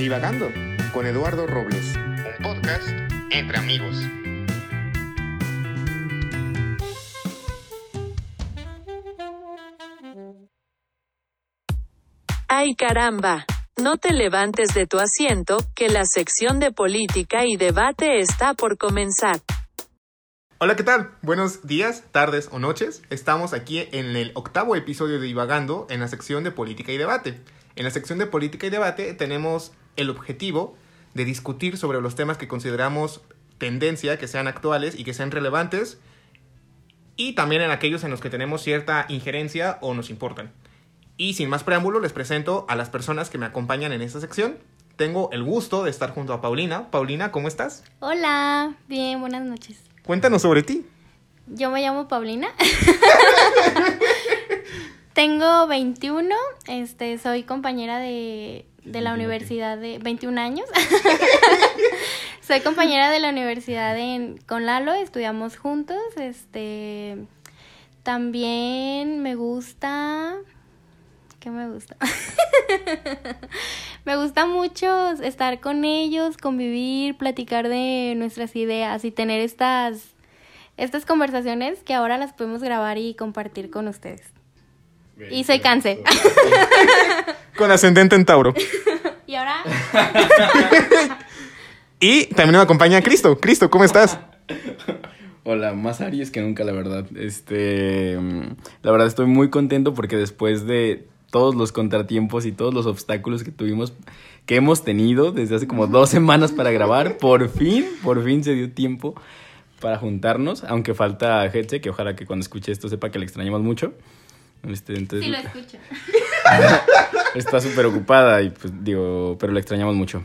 Divagando con Eduardo Robles, un podcast entre amigos. ¡Ay caramba! No te levantes de tu asiento, que la sección de política y debate está por comenzar. Hola, ¿qué tal? Buenos días, tardes o noches. Estamos aquí en el octavo episodio de Divagando en la sección de política y debate. En la sección de política y debate tenemos el objetivo de discutir sobre los temas que consideramos tendencia, que sean actuales y que sean relevantes, y también en aquellos en los que tenemos cierta injerencia o nos importan. Y sin más preámbulo, les presento a las personas que me acompañan en esta sección. Tengo el gusto de estar junto a Paulina. Paulina, ¿cómo estás? Hola, bien, buenas noches. Cuéntanos sobre ti. Yo me llamo Paulina. Tengo 21, este, soy compañera de, de la universidad de 21 años. soy compañera de la universidad en, con Lalo, estudiamos juntos. Este, también me gusta ¿Qué me gusta? me gusta mucho estar con ellos, convivir, platicar de nuestras ideas y tener estas, estas conversaciones que ahora las podemos grabar y compartir con ustedes. y soy cáncer. Con ascendente en Tauro. ¿Y ahora? y también me acompaña Cristo. Cristo, ¿cómo estás? Hola, más Aries que nunca, la verdad. Este, la verdad estoy muy contento porque después de todos los contratiempos y todos los obstáculos que tuvimos, que hemos tenido desde hace como dos semanas para grabar. Por fin, por fin se dio tiempo para juntarnos, aunque falta Getse, que ojalá que cuando escuche esto sepa que le extrañamos mucho. Este, entonces, sí, lo escucho. está súper ocupada y pues digo, pero le extrañamos mucho.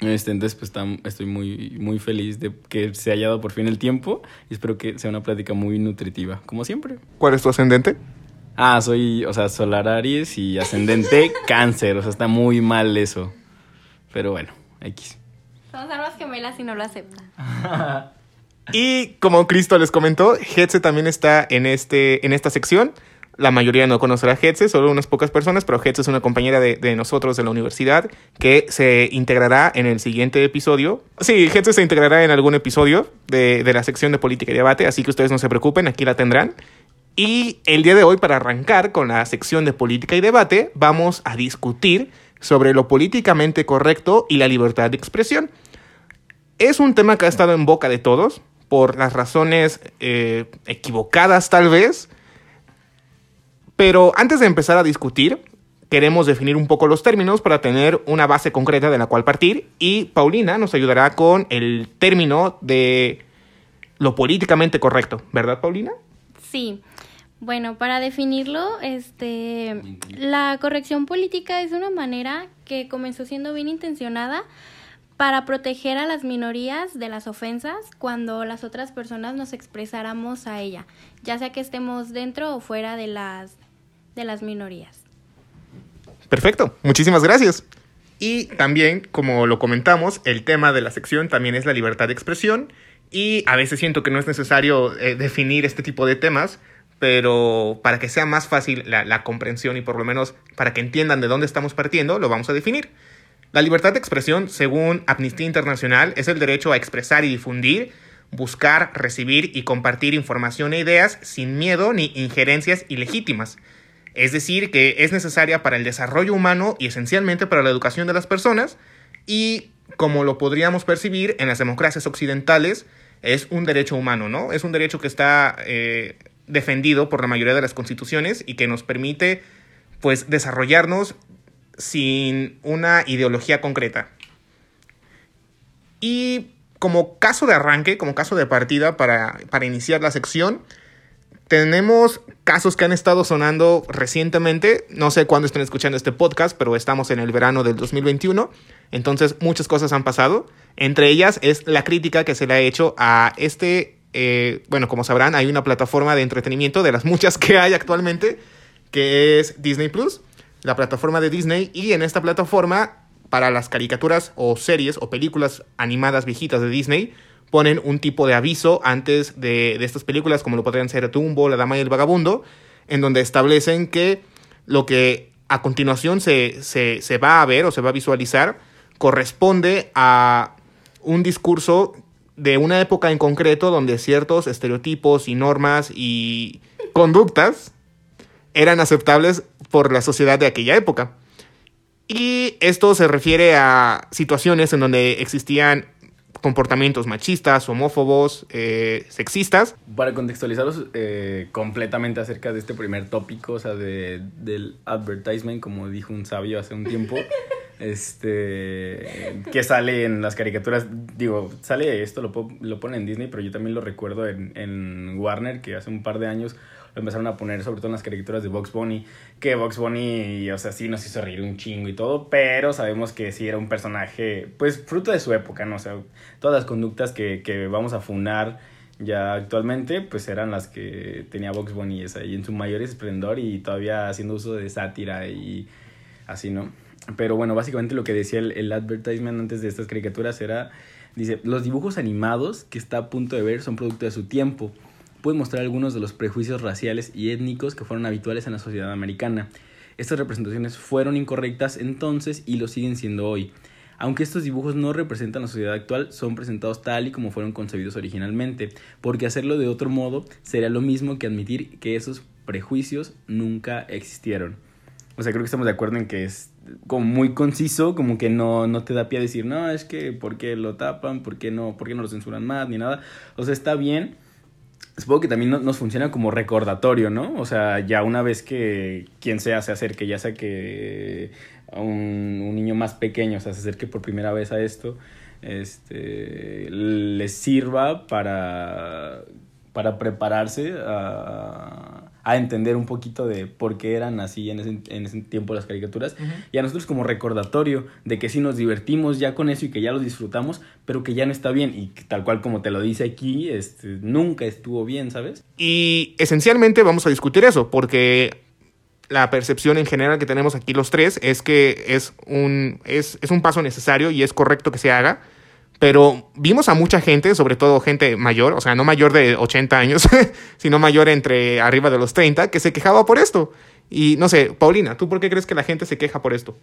Este, entonces, pues estoy muy, muy feliz de que se haya dado por fin el tiempo y espero que sea una plática muy nutritiva, como siempre. ¿Cuál es tu ascendente? Ah, soy, o sea, solar Aries y ascendente cáncer. O sea, está muy mal eso. Pero bueno, X. Somos armas gemelas y no lo aceptan. y como Cristo les comentó, Hetze también está en, este, en esta sección. La mayoría no conocerá a Hetze, solo unas pocas personas, pero Hetze es una compañera de, nosotros de la universidad que se integrará en el siguiente episodio. Sí, Hetze se integrará en algún episodio de, de la sección de política y debate, así que ustedes no se preocupen, aquí la tendrán. Y el día de hoy, para arrancar con la sección de política y debate, vamos a discutir sobre lo políticamente correcto y la libertad de expresión. Es un tema que ha estado en boca de todos, por las razones eh, equivocadas tal vez, pero antes de empezar a discutir, queremos definir un poco los términos para tener una base concreta de la cual partir y Paulina nos ayudará con el término de lo políticamente correcto, ¿verdad Paulina? Sí. Bueno, para definirlo, este, la corrección política es una manera que comenzó siendo bien intencionada para proteger a las minorías de las ofensas cuando las otras personas nos expresáramos a ella, ya sea que estemos dentro o fuera de las, de las minorías. Perfecto, muchísimas gracias. Y también, como lo comentamos, el tema de la sección también es la libertad de expresión y a veces siento que no es necesario eh, definir este tipo de temas pero para que sea más fácil la, comprensión y por lo menos para que entiendan de dónde estamos partiendo, lo vamos a definir. La libertad de expresión, según Amnistía Internacional, es el derecho a expresar y difundir, buscar, recibir y compartir información e ideas sin miedo ni injerencias ilegítimas. Es decir, que es necesaria para el desarrollo humano y esencialmente para la educación de las personas y, como lo podríamos percibir en las democracias occidentales, es un derecho humano, ¿no? Es un derecho que está eh, defendido por la mayoría de las constituciones y que nos permite pues desarrollarnos sin una ideología concreta. Y como caso de arranque, como caso de partida para, para iniciar la sección, tenemos casos que han estado sonando recientemente. No sé cuándo estén escuchando este podcast, pero estamos en el verano del 2021. Entonces muchas cosas han pasado. Entre ellas es la crítica que se le ha hecho a este eh, bueno, como sabrán, hay una plataforma de entretenimiento de las muchas que hay actualmente, que es Disney Plus, la plataforma de Disney, y en esta plataforma, para las caricaturas o series o películas animadas viejitas de Disney, ponen un tipo de aviso antes de, estas películas, como lo podrían ser Tumbo, La Dama y el Vagabundo, en donde establecen que lo que a continuación se, se va a ver o se va a visualizar corresponde a un discurso de una época en concreto donde ciertos estereotipos y normas y conductas eran aceptables por la sociedad de aquella época. Y esto se refiere a situaciones en donde existían comportamientos machistas, homófobos, eh, sexistas. Para contextualizaros eh, completamente acerca de este primer tópico, o sea, de, del advertisement, como dijo un sabio hace un tiempo, este, que sale en las caricaturas, digo, sale esto, lo, lo pone en Disney, pero yo también lo recuerdo en, en Warner, que hace un par de años lo empezaron a poner sobre todo en las caricaturas de Box Bunny, que Box Bunny, o sea, sí nos hizo reír un chingo y todo, pero sabemos que sí era un personaje, pues, fruto de su época, ¿no? O sea, todas las conductas que, que vamos a funar ya actualmente, pues eran las que tenía Box Bunny, esa, y en su mayor esplendor y todavía haciendo uso de sátira y así, ¿no? Pero bueno, básicamente lo que decía el, el advertisement antes de estas caricaturas era, dice, los dibujos animados que está a punto de ver son producto de su tiempo puede mostrar algunos de los prejuicios raciales y étnicos que fueron habituales en la sociedad americana. Estas representaciones fueron incorrectas entonces y lo siguen siendo hoy. Aunque estos dibujos no representan la sociedad actual, son presentados tal y como fueron concebidos originalmente, porque hacerlo de otro modo sería lo mismo que admitir que esos prejuicios nunca existieron. O sea, creo que estamos de acuerdo en que es como muy conciso, como que no, no te da pie a decir, no, es que, ¿por qué lo tapan? ¿Por qué no, por qué no lo censuran más? Ni nada. O sea, está bien supongo que también nos funciona como recordatorio, ¿no? O sea, ya una vez que quien sea se acerque, ya sea que un, un niño más pequeño se acerque por primera vez a esto, este, les sirva para, para prepararse a a entender un poquito de por qué eran así en ese, en ese tiempo las caricaturas. Y a nosotros como recordatorio de que sí nos divertimos ya con eso y que ya lo disfrutamos, pero que ya no está bien. Y tal cual como te lo dice aquí, este, nunca estuvo bien, ¿sabes? Y esencialmente vamos a discutir eso, porque la percepción en general que tenemos aquí los tres es que es un, es, es un paso necesario y es correcto que se haga pero vimos a mucha gente, sobre todo gente mayor, o sea, no mayor de 80 años, sino mayor entre arriba de los 30, que se quejaba por esto. Y no sé, Paulina, ¿tú por qué crees que la gente se queja por esto?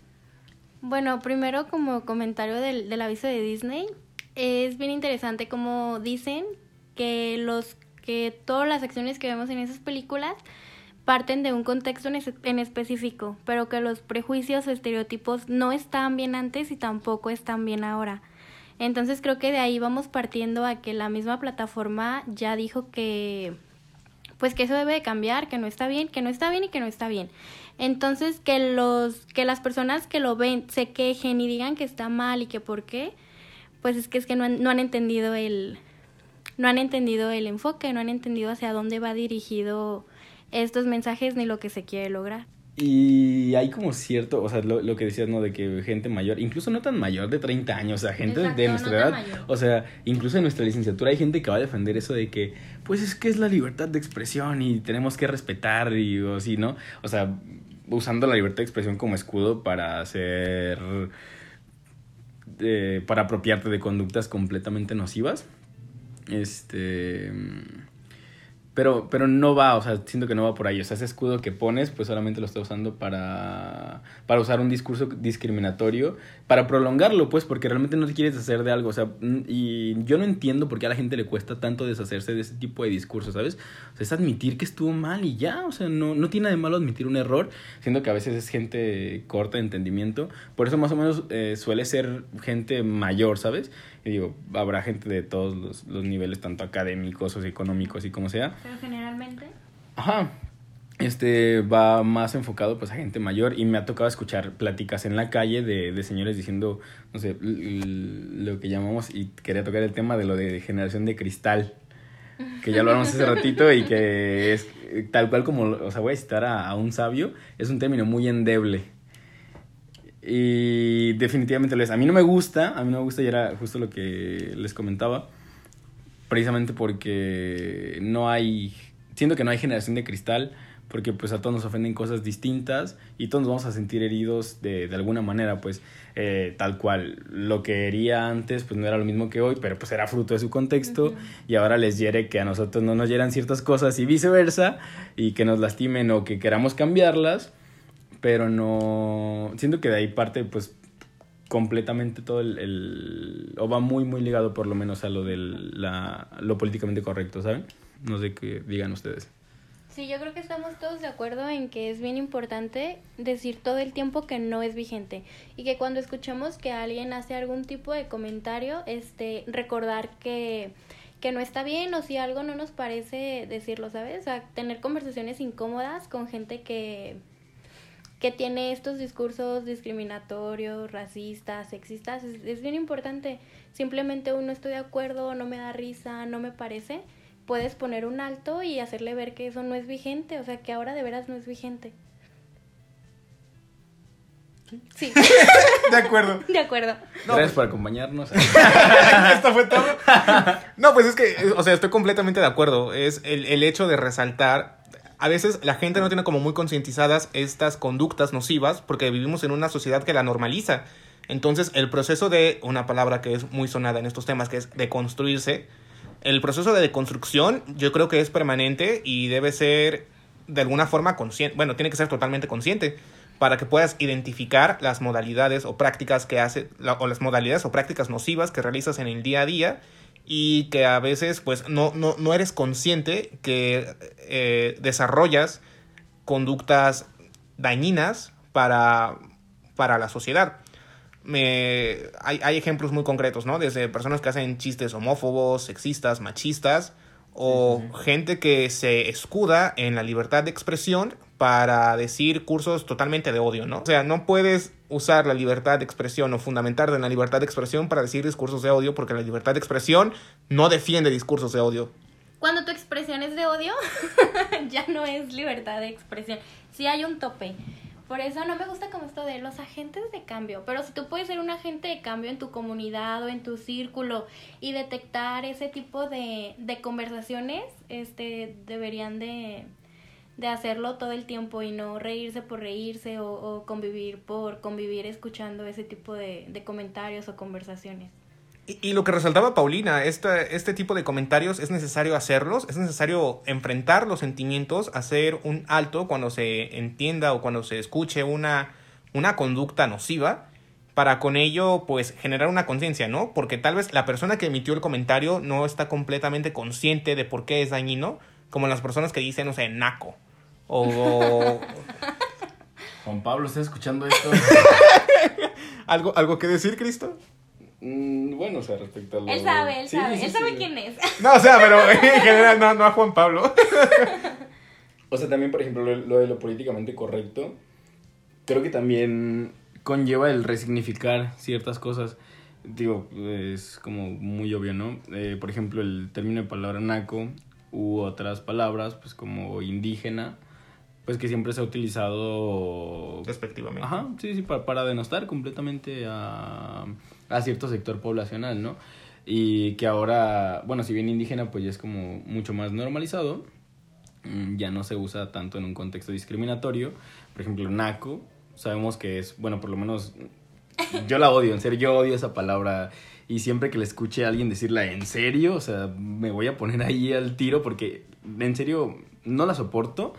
Bueno, primero como comentario del, del aviso de Disney, es bien interesante como dicen que los que todas las acciones que vemos en esas películas parten de un contexto en, específico, pero que los prejuicios o estereotipos no están bien antes y tampoco están bien ahora. Entonces creo que de ahí vamos partiendo a que la misma plataforma ya dijo que pues que eso debe de cambiar, que no está bien, que no está bien y que no está bien. Entonces que los que las personas que lo ven se quejen y digan que está mal y que por qué, pues es que es que no han, no han entendido el no han entendido el enfoque, no han entendido hacia dónde va dirigido estos mensajes ni lo que se quiere lograr. Y hay como cierto, o sea, lo, lo, que decías, ¿no? De que gente mayor, incluso no tan mayor, de 30 años, o sea, gente de nuestra edad, o sea, incluso en nuestra licenciatura hay gente que va a defender eso de que, pues es que es la libertad de expresión y tenemos que respetar y o así, ¿no? O sea, usando la libertad de expresión como escudo para hacer, eh, para apropiarte de conductas completamente nocivas. Este... Pero, pero no va, o sea, siento que no va por ahí. O sea, ese escudo que pones, pues solamente lo está usando para, para usar un discurso discriminatorio, para prolongarlo, pues, porque realmente no te quieres deshacer de algo. O sea, y yo no entiendo por qué a la gente le cuesta tanto deshacerse de ese tipo de discursos, ¿sabes? O sea, es admitir que estuvo mal y ya, o sea, no, no tiene de malo admitir un error, siendo que a veces es gente corta de entendimiento. Por eso más o menos eh, suele ser gente mayor, ¿sabes? Y digo, habrá gente de todos los, los niveles, tanto académicos, socioeconómicos y como sea. Pero generalmente. Ajá. Este va más enfocado pues a gente mayor y me ha tocado escuchar pláticas en la calle de, de señores diciendo, no sé, lo que llamamos, y quería tocar el tema de lo de generación de cristal, que ya lo hablamos hace ratito y que es tal cual como, o sea, voy a citar a, a un sabio, es un término muy endeble y definitivamente lo es. A mí no me gusta, a mí no me gusta y era justo lo que les comentaba. Precisamente porque no hay, siento que no hay generación de cristal, porque pues a todos nos ofenden cosas distintas y todos nos vamos a sentir heridos de, de alguna manera, pues eh, tal cual. Lo que hería antes pues no era lo mismo que hoy, pero pues era fruto de su contexto uh -huh. y ahora les hiere que a nosotros no nos hieran ciertas cosas y viceversa y que nos lastimen o que queramos cambiarlas pero no. Siento que de ahí parte, pues, completamente todo el, el, o va muy muy ligado por lo menos a lo la, lo políticamente correcto, ¿saben? No sé qué digan ustedes. Sí, yo creo que estamos todos de acuerdo en que es bien importante decir todo el tiempo que no es vigente y que cuando escuchemos que alguien hace algún tipo de comentario, este, recordar que, que no está bien o si algo no nos parece decirlo, ¿sabes? O sea, tener conversaciones incómodas con gente que, que tiene estos discursos discriminatorios, racistas, sexistas, es, es bien importante. Simplemente uno estoy de acuerdo, no me da risa, no me parece puedes poner un alto y hacerle ver que eso no es vigente, o sea, que ahora de veras no es vigente. Sí. de acuerdo. De acuerdo. Gracias por acompañarnos. Esto fue todo. No, pues es que, o sea, estoy completamente de acuerdo. Es el, el hecho de resaltar. A veces la gente no tiene como muy concientizadas estas conductas nocivas porque vivimos en una sociedad que la normaliza. Entonces, el proceso de una palabra que es muy sonada en estos temas, que es de construirse, el proceso de deconstrucción yo creo que es permanente y debe ser de alguna forma consciente, bueno, tiene que ser totalmente consciente para que puedas identificar las modalidades o prácticas que hace, o las modalidades o prácticas nocivas que realizas en el día a día y que a veces pues no, no, no eres consciente que eh, desarrollas conductas dañinas para, para la sociedad me, hay, hay, ejemplos muy concretos, ¿no? Desde personas que hacen chistes homófobos, sexistas, machistas, o gente que se escuda en la libertad de expresión para decir cursos totalmente de odio, ¿no? O sea, no puedes usar la libertad de expresión o fundamentarte en la libertad de expresión para decir discursos de odio, porque la libertad de expresión no defiende discursos de odio. Cuando tu expresión es de odio, ya no es libertad de expresión. Sí hay un tope. Por eso no me gusta como esto de los agentes de cambio. Pero si tú puedes ser un agente de cambio en tu comunidad o en tu círculo y detectar ese tipo de, de conversaciones, este, deberían de, de hacerlo todo el tiempo y no reírse por reírse o, convivir por convivir escuchando ese tipo de, comentarios o conversaciones. Y, lo que resaltaba Paulina, este, este tipo de comentarios es necesario hacerlos, es necesario enfrentar los sentimientos, hacer un alto cuando se entienda o cuando se escuche una, una conducta nociva, para con ello pues generar una conciencia, ¿no? Porque tal vez la persona que emitió el comentario no está completamente consciente de por qué es dañino, como las personas que dicen, no sé, naco. O... Juan Pablo, ¿está escuchando esto? ¿Algo, ¿Algo que decir, Cristo? Mm, bueno, o sea, respecto a lo... Él sabe, él sabe, él sabe quién es. No, o sea, pero en general no, no a Juan Pablo. o sea, también, por ejemplo, lo, de lo políticamente correcto, creo que también conlleva el resignificar ciertas cosas. Digo, es como muy obvio, ¿no? Eh, por ejemplo, el término de palabra naco u otras palabras, pues como indígena, pues que siempre se ha utilizado... Respectivamente. Ajá, sí, sí, para, para denostar completamente a a cierto sector poblacional, ¿no? Y que ahora, bueno, si bien indígena, pues ya es como mucho más normalizado, mm, ya no se usa tanto en un contexto discriminatorio. Por ejemplo, naco, sabemos que es, bueno, por lo menos yo la odio, en serio, yo odio esa palabra. Y siempre que le escuche a alguien decirla en serio, o sea, me voy a poner ahí al tiro porque en serio no la soporto.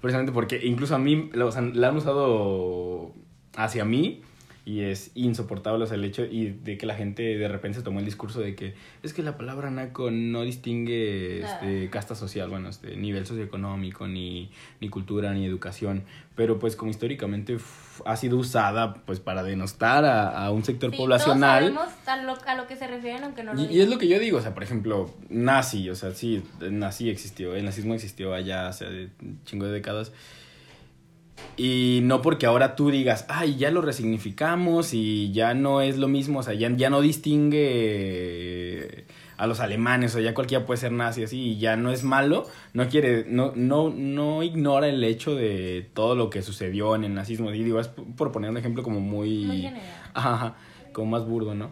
Precisamente porque incluso a mí o la han usado hacia mí y es insoportable, o sea, el hecho y de que la gente de repente se tomó el discurso de que es que la palabra naco no distingue este, casta social, bueno, este, nivel socioeconómico, ni, ni cultura, ni educación, pero pues como históricamente ha sido usada pues para denostar a, un sector poblacional. Todos sabemos a lo, que se refieren, aunque no lo y, y, es lo que yo digo, o sea, por ejemplo, nazi, o sea, sí, nazi existió, el nazismo existió allá hace un chingo de décadas. Y no porque ahora tú digas, ay, ya lo resignificamos y ya no es lo mismo, o sea, ya, ya no distingue a los alemanes o ya cualquiera puede ser nazi así y ya no es malo, no quiere, no, no, no ignora el hecho de todo lo que sucedió en el nazismo. Y digo, es por poner un ejemplo como muy... Muy ajá, como más burdo, ¿no?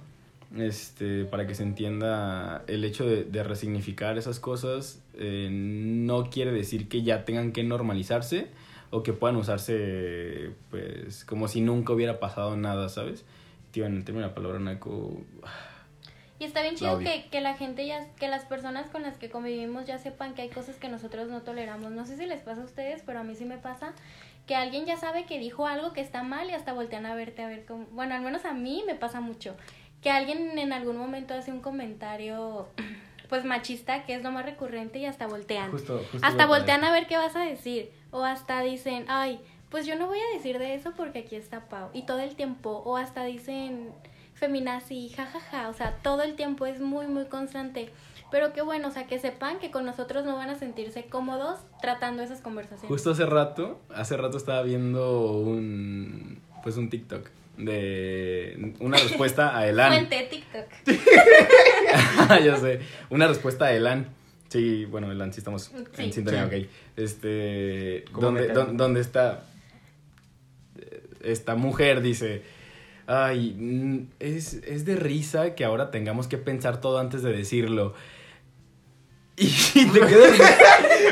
Este, para que se entienda el hecho de, de resignificar esas cosas, eh, no quiere decir que ya tengan que normalizarse, o que puedan usarse pues como si nunca hubiera pasado nada, ¿sabes? Tío, en el término de la palabra naco... Y está bien chido que, que la gente ya, que las personas con las que convivimos ya sepan que hay cosas que nosotros no toleramos. No sé si les pasa a ustedes, pero a mí sí me pasa que alguien ya sabe que dijo algo que está mal y hasta voltean a verte a ver cómo... Bueno, al menos a mí me pasa mucho. Que alguien en algún momento hace un comentario pues machista, que es lo más recurrente, y hasta voltean. Justo, justo hasta voltean a ver qué vas a decir. O hasta dicen, ay, pues yo no voy a decir de eso porque aquí está Pau. Y todo el tiempo. O hasta dicen feminazi, jajaja. O sea, todo el tiempo es muy, muy constante. Pero qué bueno, o sea, que sepan que con nosotros no van a sentirse cómodos tratando esas conversaciones. Justo hace rato, hace rato estaba viendo un, pues un TikTok de una respuesta a Elan. Fuente TikTok. ya sé, una respuesta a Elan. Sí, bueno, Elan, sí estamos Sí. en sintonía, Sí. ok. Este, ¿Cómo donde, don- donde está esta mujer dice, ay, mm, es, es de risa que ahora tengamos que pensar todo antes de decirlo. Y te quedas.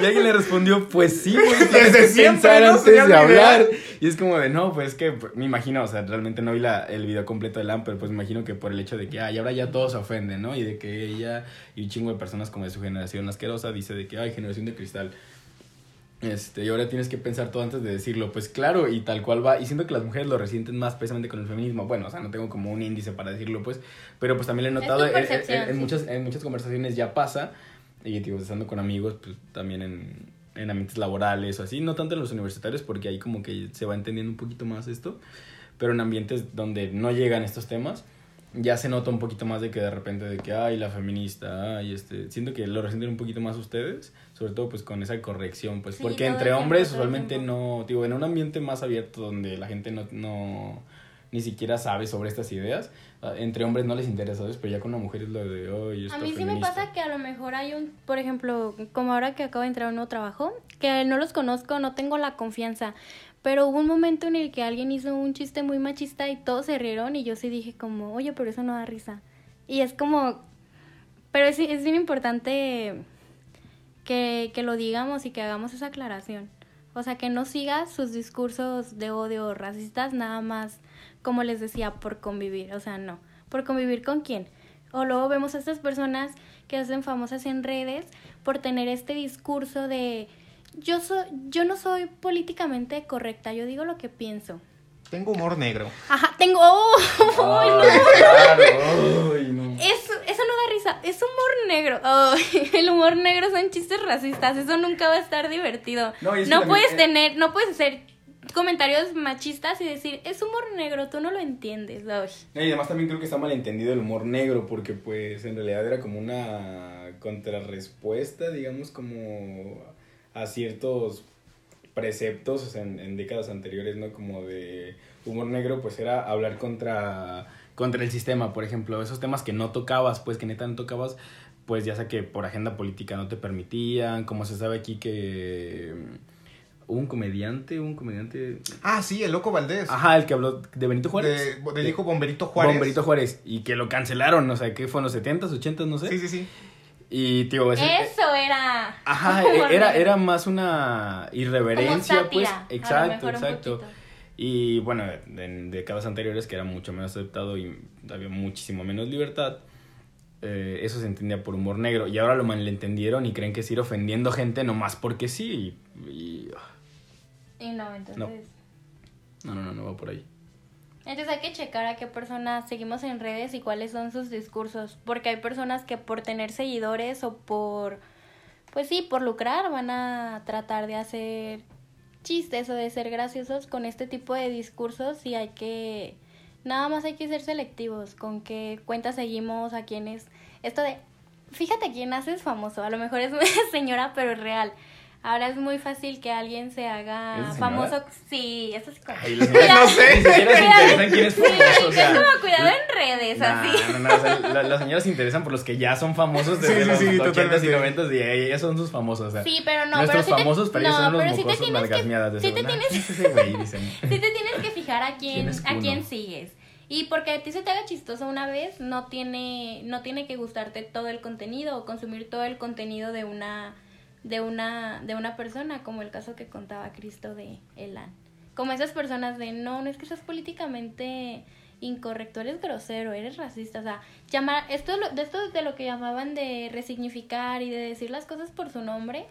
Y alguien le respondió, pues sí, güey, tienes Desde que siempre, pensar ¿no? antes de idea. Y es como de, no, pues que pues, me imagino, o sea, realmente no vi la, el video completo de LAM, pero pues me imagino que por el hecho de que, ay, ahora ya todos se ofenden, ¿no? Y de que ella y un chingo de personas como de su generación asquerosa dice de que, ay, generación de cristal. Este, y ahora tienes que pensar todo antes de decirlo. Pues claro, y tal cual va. Y siento que las mujeres lo resienten más precisamente con el feminismo. Bueno, o sea, no tengo como un índice para decirlo, pues. Pero pues también lo he notado. tu en- en- en, en muchas, en muchas conversaciones ya pasa. Y digo, estando con amigos, pues también en, en ambientes laborales o así. No tanto en los universitarios, porque ahí como que se va entendiendo un poquito más esto. Pero en ambientes donde no llegan estos temas, ya se nota un poquito más de que de repente de que, ay, la feminista, ay, este, siento que lo resienten un poquito más ustedes, sobre todo pues con esa corrección, pues Sí, porque entre hombres usualmente no, digo, en un ambiente más abierto donde la gente no, no ni siquiera sabe sobre estas ideas, ah, entre hombres no les interesa, ¿sabes? Pero ya con una mujer es lo de, ay, A mí sí me pasa que a lo mejor hay un, por ejemplo, como ahora que acabo de entrar a un nuevo trabajo, que no los conozco, no tengo la confianza, pero hubo un momento en el que alguien hizo un chiste muy machista y todos se rieron y yo sí dije como, oye, pero eso no da risa. Y es como, pero es, es bien importante que, que lo digamos y que hagamos esa aclaración. O sea, que no sigas sus discursos de odio racistas nada más, como les decía, por convivir. O sea, no. ¿Por convivir con quién? O luego vemos a estas personas que hacen famosas en redes por tener este discurso de yo soy, yo no soy políticamente correcta, yo digo lo que pienso. Tengo humor negro. Ajá, tengo. ¡Oh! ¡Ay, no! claro, ay, no. Eso, eso no da risa, es humor negro. El humor negro son chistes racistas, eso nunca va a estar divertido. No, No, es puedes eh, tener, no puedes hacer comentarios machistas y decir, es humor negro, tú no lo entiendes. No, Y además también creo que está malentendido el humor negro, porque pues en realidad era como una contrarrespuesta, digamos, como a ciertos preceptos en, en décadas anteriores, ¿no? Como de humor negro, pues era hablar contra, contra el sistema, por ejemplo, esos temas que no tocabas, pues que neta no tocabas, pues ya sea que por agenda política no te permitían, como se sabe aquí que un comediante, un comediante... Ah, sí, el loco Valdés. Ajá, el que habló de Benito Juárez. De, del hijo Bomberito Juárez. Bomberito Juárez. Y que lo cancelaron, o sea, que fue en los 70s, 80s, no sé. Sí, sí, sí. Y, tío, ese- Eso era. Ajá, era, era más una irreverencia, Como pues. sátira, a lo Exacto, exacto. Y bueno, en décadas anteriores, que era mucho menos aceptado y había muchísimo menos libertad, eh, eso se entendía por humor negro. Y ahora lo malentendieron y creen que es ir ofendiendo gente nomás porque sí. Y, y- Y no, entonces. No. no, no, no, va por ahí. Entonces hay que checar a qué personas seguimos en redes y cuáles son sus discursos. Porque hay personas que por tener seguidores o por, pues sí, por lucrar van a tratar de hacer chistes o de ser graciosos con este tipo de discursos y hay que, nada más hay que ser selectivos con qué cuentas seguimos, a quiénes. Esto de, fíjate quién haces famoso, a lo mejor es una señora pero es real. Ahora es muy fácil que alguien se ¿Es haga señora? famoso. Sí, eso es como... Ay, No sé. Ni siquiera se interesan quién es Sí, famoso, o sea. es como cuidado en redes, Nah, así. No, no, o sea, la- las señoras se interesan por los que ya son famosos desde Sí, los sí, 80s y totalmente. 90s y ellas son sus famosos, o sea. Sí, pero no, Nuestros pero te- famosos, pero ellos no, son los pero sí te mocosos tienes que- fijar a ¿Quién a quién sigues. Y porque a ti se te haga chistoso una vez, no tiene, no tiene que gustarte todo el contenido o consumir todo el contenido de una, de una, de una persona, como el caso que contaba Cristo de Elan. Como esas personas de no, no es que seas políticamente incorrecto, eres grosero, eres racista, o sea, llamar, esto de esto de lo que llamaban de resignificar y de decir las cosas por su nombre,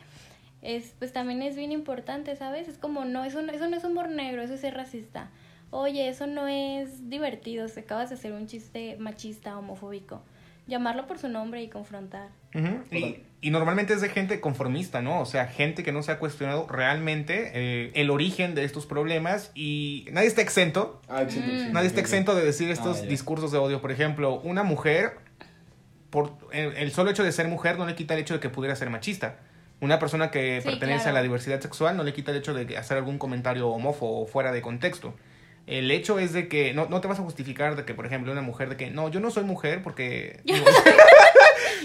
es, pues también es bien importante, ¿sabes? Es como, no, eso, no, eso no es humor negro, eso es ser racista. Oye, eso no es divertido, se acabas de hacer un chiste machista, homofóbico. Llamarlo por su nombre y confrontar. y, y, normalmente es de gente conformista, ¿no? O sea, gente que no se ha cuestionado realmente eh, el origen de estos problemas y nadie está exento. Ah, mm. Nadie está exento de decir estos ah, discursos de odio. Por ejemplo, una mujer, por el, solo hecho de ser mujer no le quita el hecho de que pudiera ser machista. Una persona que pertenece a la diversidad sexual no le quita el hecho de hacer algún comentario homófobo fuera de contexto. El hecho es de que no, no te vas a justificar de que, por ejemplo, una mujer de que no, yo no soy mujer porque.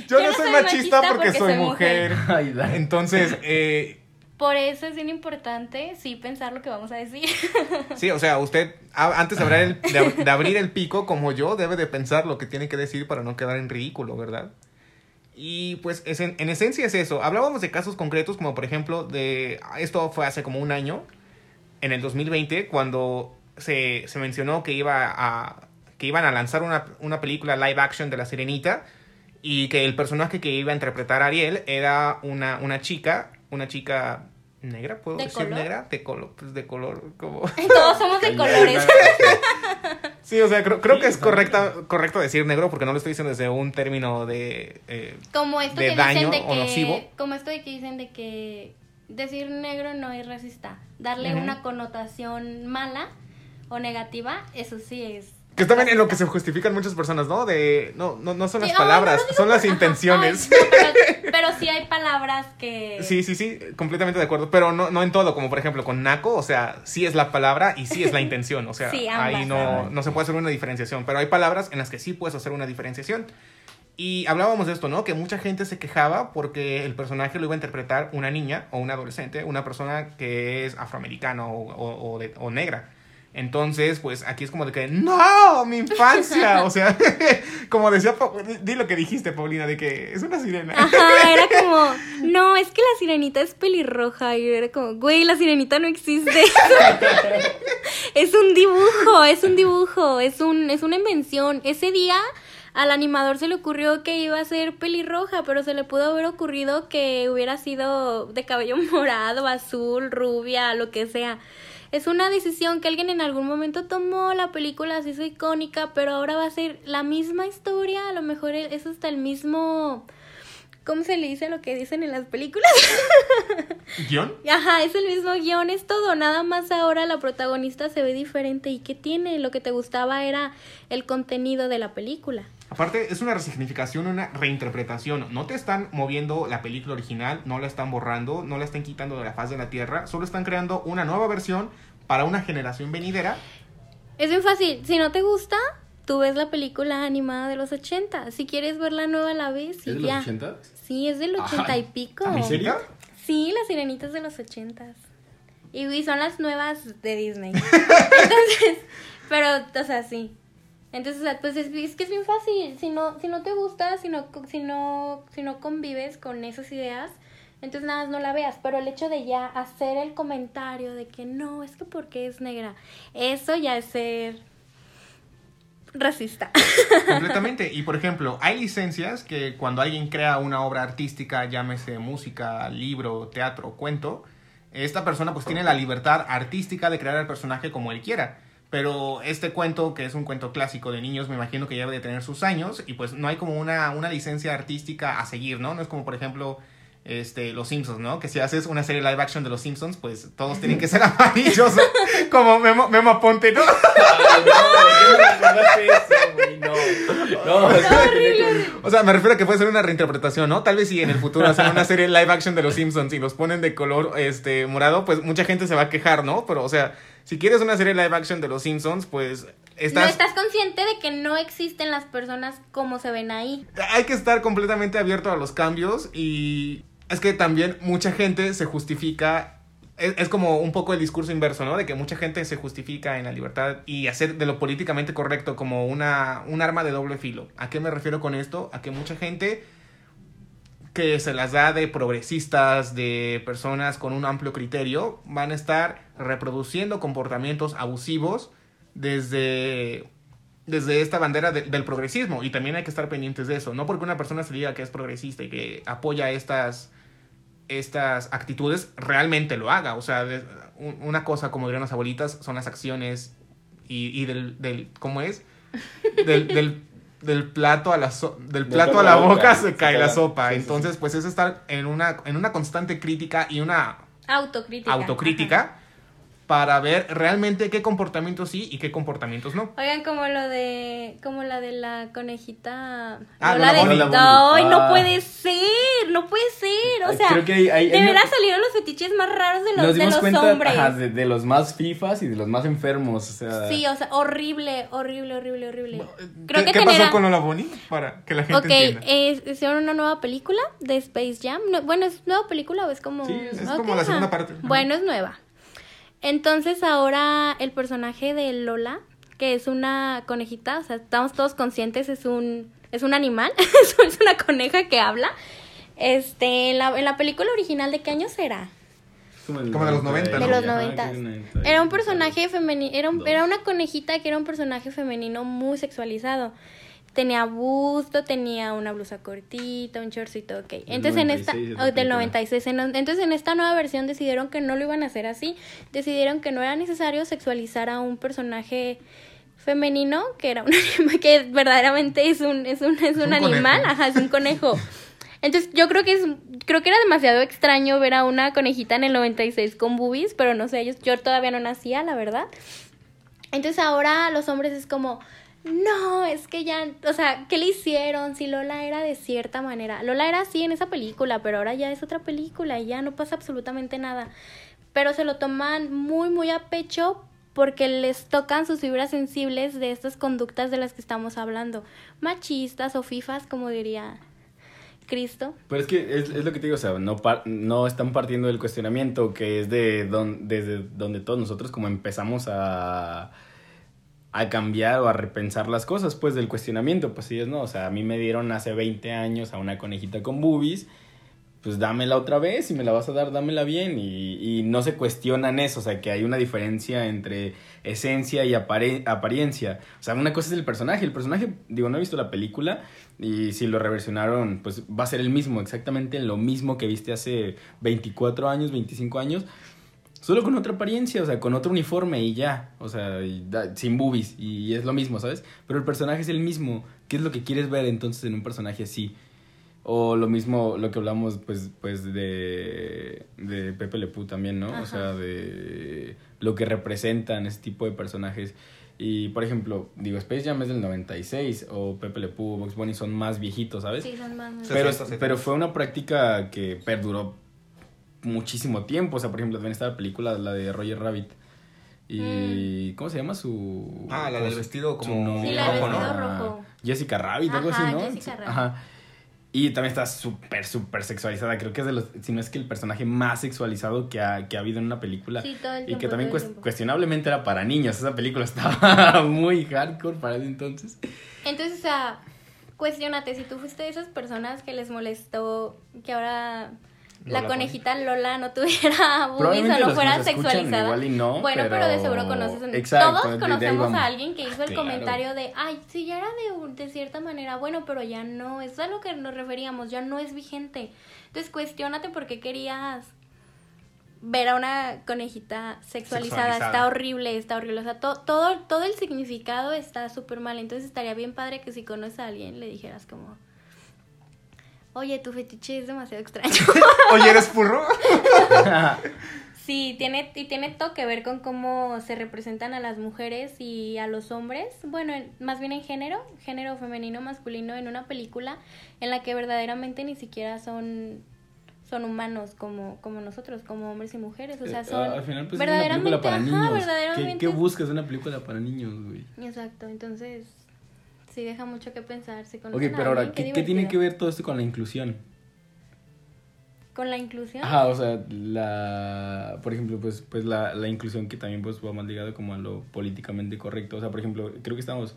yo, no, soy, machista, porque, soy mujer. Entonces, eh, por eso es bien importante, sí, pensar lo que vamos a decir. Sí, o sea, usted antes de abrir, el, de, abrir el pico como yo, debe de pensar lo que tiene que decir para no quedar en ridículo, ¿verdad? Y pues en, en, esencia es eso. Hablábamos de casos concretos como por ejemplo de... Esto fue hace como un año, en el 2020, cuando se, se mencionó que, iba a, que iban a lanzar una, una, película live action de La Sirenita y que el personaje que iba a interpretar a Ariel era una, una chica, una chica negra, ¿puedo decir negra? De color, pues de color, como... Todos somos de colores. sí, o sea, creo, creo que es correcta, correcto decir negro porque no lo estoy diciendo desde un término de, eh, como esto de daño o nocivo. Como esto de que dicen de que decir negro no es racista. Darle una connotación mala o negativa, eso sí es. Que también en lo que se justifican muchas personas, ¿no? De, no, no, no son las palabras, son las intenciones. pero, sí hay palabras que... Sí, sí, sí, completamente de acuerdo, pero no, no en todo, como por ejemplo con naco, o sea, sí es la palabra y sí es la intención, o sea, ahí no, no se puede hacer una diferenciación, pero hay palabras en las que sí puedes hacer una diferenciación. Y hablábamos de esto, ¿no? Que mucha gente se quejaba porque el personaje lo iba a interpretar una niña o un adolescente, una persona que es afroamericana o, o, o negra. Entonces, pues aquí es como de que, no, mi infancia. O sea, como decía, di lo que dijiste, Paulina, de que es una sirena. Ajá, era como, no, es que la sirenita es pelirroja. Y era como, güey, la sirenita no existe. es un dibujo, es un dibujo, es, un, es una invención. Ese día al animador se le ocurrió que iba a ser pelirroja, pero se le pudo haber ocurrido que hubiera sido de cabello morado, azul, rubia, lo que sea es una decisión que alguien en algún momento tomó, la película se hizo icónica, pero ahora va a ser la misma historia, a lo mejor es hasta el mismo... ¿Cómo se le dice lo que dicen en las películas? ¿Guión? Ajá, es el mismo guion, es todo. Nada más ahora la protagonista se ve diferente. ¿Y qué tiene? Lo que te gustaba era el contenido de la película. Aparte, es una resignificación, una reinterpretación. No te están moviendo la película original, no la están borrando, no la están quitando de la faz de la tierra, solo están creando una nueva versión para una generación venidera. Es muy fácil. Si no te gusta, tú ves la película animada de los 80. Si quieres ver la nueva, la ves y ¿Es de los 80? Sí, es del 80 y pico. ¿En serio? Sí, las sirenitas de los 80. Y son las nuevas de Disney. Entonces, pero, o sea, sí. Entonces, pues es, que es bien fácil. Si no, si no te gusta, si no, si no, si no convives con esas ideas, entonces nada no la veas. Pero el hecho de ya hacer el comentario de que no, es que porque es negra, eso ya es ser racista. Completamente. Y por ejemplo, hay licencias que cuando alguien crea una obra artística, llámese música, libro, teatro, cuento, esta persona pues tiene la libertad artística de crear el personaje como él quiera. Pero este cuento, que es un cuento clásico de niños, me imagino que ya debe de tener sus años y pues no hay como una, una licencia artística a seguir, ¿no? No es como, por ejemplo, este, Los Simpsons, ¿no? Que si haces una serie live action de Los Simpsons, pues todos tienen que ser amarillos, como Memo, Memo Aponte, ¿no? no, no, no, O sea, me refiero a que puede ser una reinterpretación, ¿no? Tal vez si en el futuro hacen una serie live action de Los Simpsons y los ponen de color este morado, pues mucha gente se va a quejar, ¿no? Pero, o sea, si quieres una serie live action de Los Simpsons, pues estás... No estás consciente de que no existen las personas como se ven ahí. Hay que estar completamente abierto a los cambios y es que también mucha gente se justifica es, como un poco el discurso inverso, ¿no? De que mucha gente se justifica en la libertad y hacer de lo políticamente correcto como una, un arma de doble filo. ¿A qué me refiero con esto? A que mucha gente que se las da de progresistas, de personas con un amplio criterio, van a estar reproduciendo comportamientos abusivos desde, desde esta bandera del progresismo. Y también hay que estar pendientes de eso. No porque una persona se diga que es progresista y que apoya estas estas actitudes realmente lo haga. O sea, una cosa, como dirían las abuelitas, son las acciones y, y del, del, ¿cómo es? Del, del plato a la so- del plato a la boca se cae la sopa. Sí, sí, sí. Entonces, pues es estar en una, en una constante crítica y una Autocrítica. autocrítica para ver realmente qué comportamientos sí y qué comportamientos no. Oigan, como lo de, como la de la conejita. Ah, Lola de. Ay, no Ah. puede ser, no puede ser. O sea, creo que ahí- ahí- de veras no- salieron los fetiches más raros de los, Nos de dimos los cuenta hombres. ajá, de, de los más fifas y de los más enfermos. O sea, Sí, o sea, horrible, horrible, horrible, horrible. Creo ¿Qué, que qué pasó con Lola Bunny? Para que la gente Ok, entienda. es- hicieron una nueva película de Space Jam. No, bueno, ¿es nueva película o es como...? Sí, es como la segunda parte. Bueno, es nueva. Entonces ahora el personaje de Lola, que es una conejita, o sea, estamos todos conscientes, es un, es un animal, es una coneja que habla. Este, en la, en la película original, ¿de qué año será? Como de los 90, De ¿no? los Ajá, noventas. que es 90. Era un personaje femenino, era, un- era una conejita que era un personaje femenino muy sexualizado. Tenía busto, tenía una blusa cortita, un shortcito, ok. Entonces en esta, 96 es la oh, del película. 96, en- entonces en esta nueva versión decidieron que no lo iban a hacer así. Decidieron que no era necesario sexualizar a un personaje femenino, que era un animal, que verdaderamente es un, es un, es un, un animal, conejo. ajá, es un conejo. Entonces yo creo que es creo que era demasiado extraño ver a una conejita en el 96 con boobies, pero no sé, yo, yo todavía no nacía, la verdad. Entonces ahora los hombres es como no, es que ya, o sea, ¿qué le hicieron? Si Lola era de cierta manera. Lola era así en esa película, pero ahora ya es otra película y ya no pasa absolutamente nada. Pero se lo toman muy, muy a pecho porque les tocan sus fibras sensibles de estas conductas de las que estamos hablando. Machistas o fifas, como diría Cristo. Pero es que es, es lo que te digo, o sea, no, par- no están partiendo del cuestionamiento, que es de don- desde donde todos nosotros como empezamos a, a cambiar o a repensar las cosas, pues del cuestionamiento, pues es no, o sea, a mí me dieron hace 20 años a una conejita con boobies, pues dámela otra vez, si me la vas a dar, dámela bien, y, y no se cuestionan eso, o sea, que hay una diferencia entre esencia y apare- apariencia, o sea, una cosa es el personaje, el personaje, digo, no he visto la película, y si lo reversionaron, pues va a ser el mismo, exactamente lo mismo que viste hace 24 años, 25 años, solo con otra apariencia, o sea, con otro uniforme y ya, o sea, y da- sin boobies, y es lo mismo, ¿sabes? Pero el personaje es el mismo, ¿qué es lo que quieres ver entonces en un personaje así? O lo mismo, lo que hablamos, pues, pues de, de Pepe Le Pew también, ¿no? O sea, de lo que representan ese tipo de personajes. Y, por ejemplo, digo, Space Jam es del 96, o Pepe Le Pew o Box Bunny son más viejitos, ¿sabes? Sí, son más. Pero, 60, pero fue una práctica que perduró muchísimo tiempo. O sea, por ejemplo, también está la película, la de Roger Rabbit. Y. ¿Cómo se llama su. Ah, la del vestido como su novia? Sí, la del rojo, ¿no? vestido rojo. Jessica Rabbit, algo así, ¿no? Jessica Rabbit. Ajá. Y también está súper, súper sexualizada. Creo que es de los. Si no es que el personaje más sexualizado que ha, que ha habido en una película. Sí, todo el y tiempo, que también tiempo. cuestionablemente era para niños. Esa película estaba muy hardcore para ese entonces. Entonces, o sea, cuestionate si tú fuiste de esas personas que les molestó que ahora la conejita Lola no tuviera boobies o no fuera sexualizada. no, bueno, pero, pero- de seguro conoces. Exacto, Todos conocemos a alguien que hizo el Claro. comentario de, ay, sí, ya era de, de cierta manera, bueno, pero ya no. Eso es a lo que nos referíamos, ya no es vigente. Entonces, cuestionate por qué querías ver a una conejita sexualizada. Sexualizada. Está horrible, está horrible. O sea, to- todo, todo el significado está súper mal. Entonces, estaría bien padre que si conoces a alguien le dijeras como... Oye, tu fetiche es demasiado extraño. Oye, ¿eres furro? Sí, tiene, y tiene todo que ver con cómo se representan a las mujeres y a los hombres, bueno, en- más bien en género, género femenino, masculino, en una película en la que verdaderamente ni siquiera son, son humanos como, como nosotros, como hombres y mujeres, o sea, Eh, son al final, pues es una verdaderamente, película para ajá, niños. ¿Qué, verdaderamente. ¿Qué buscas de una película para niños, güey? Exacto, entonces sí deja mucho que pensar. Si Ok, pero ahora, ¿qué, qué tiene que ver todo esto con la inclusión? Con la inclusión. Ajá, o sea, la, por ejemplo, pues, pues la, la inclusión que también pues va más ligado como a lo políticamente correcto. O sea, por ejemplo, creo que estamos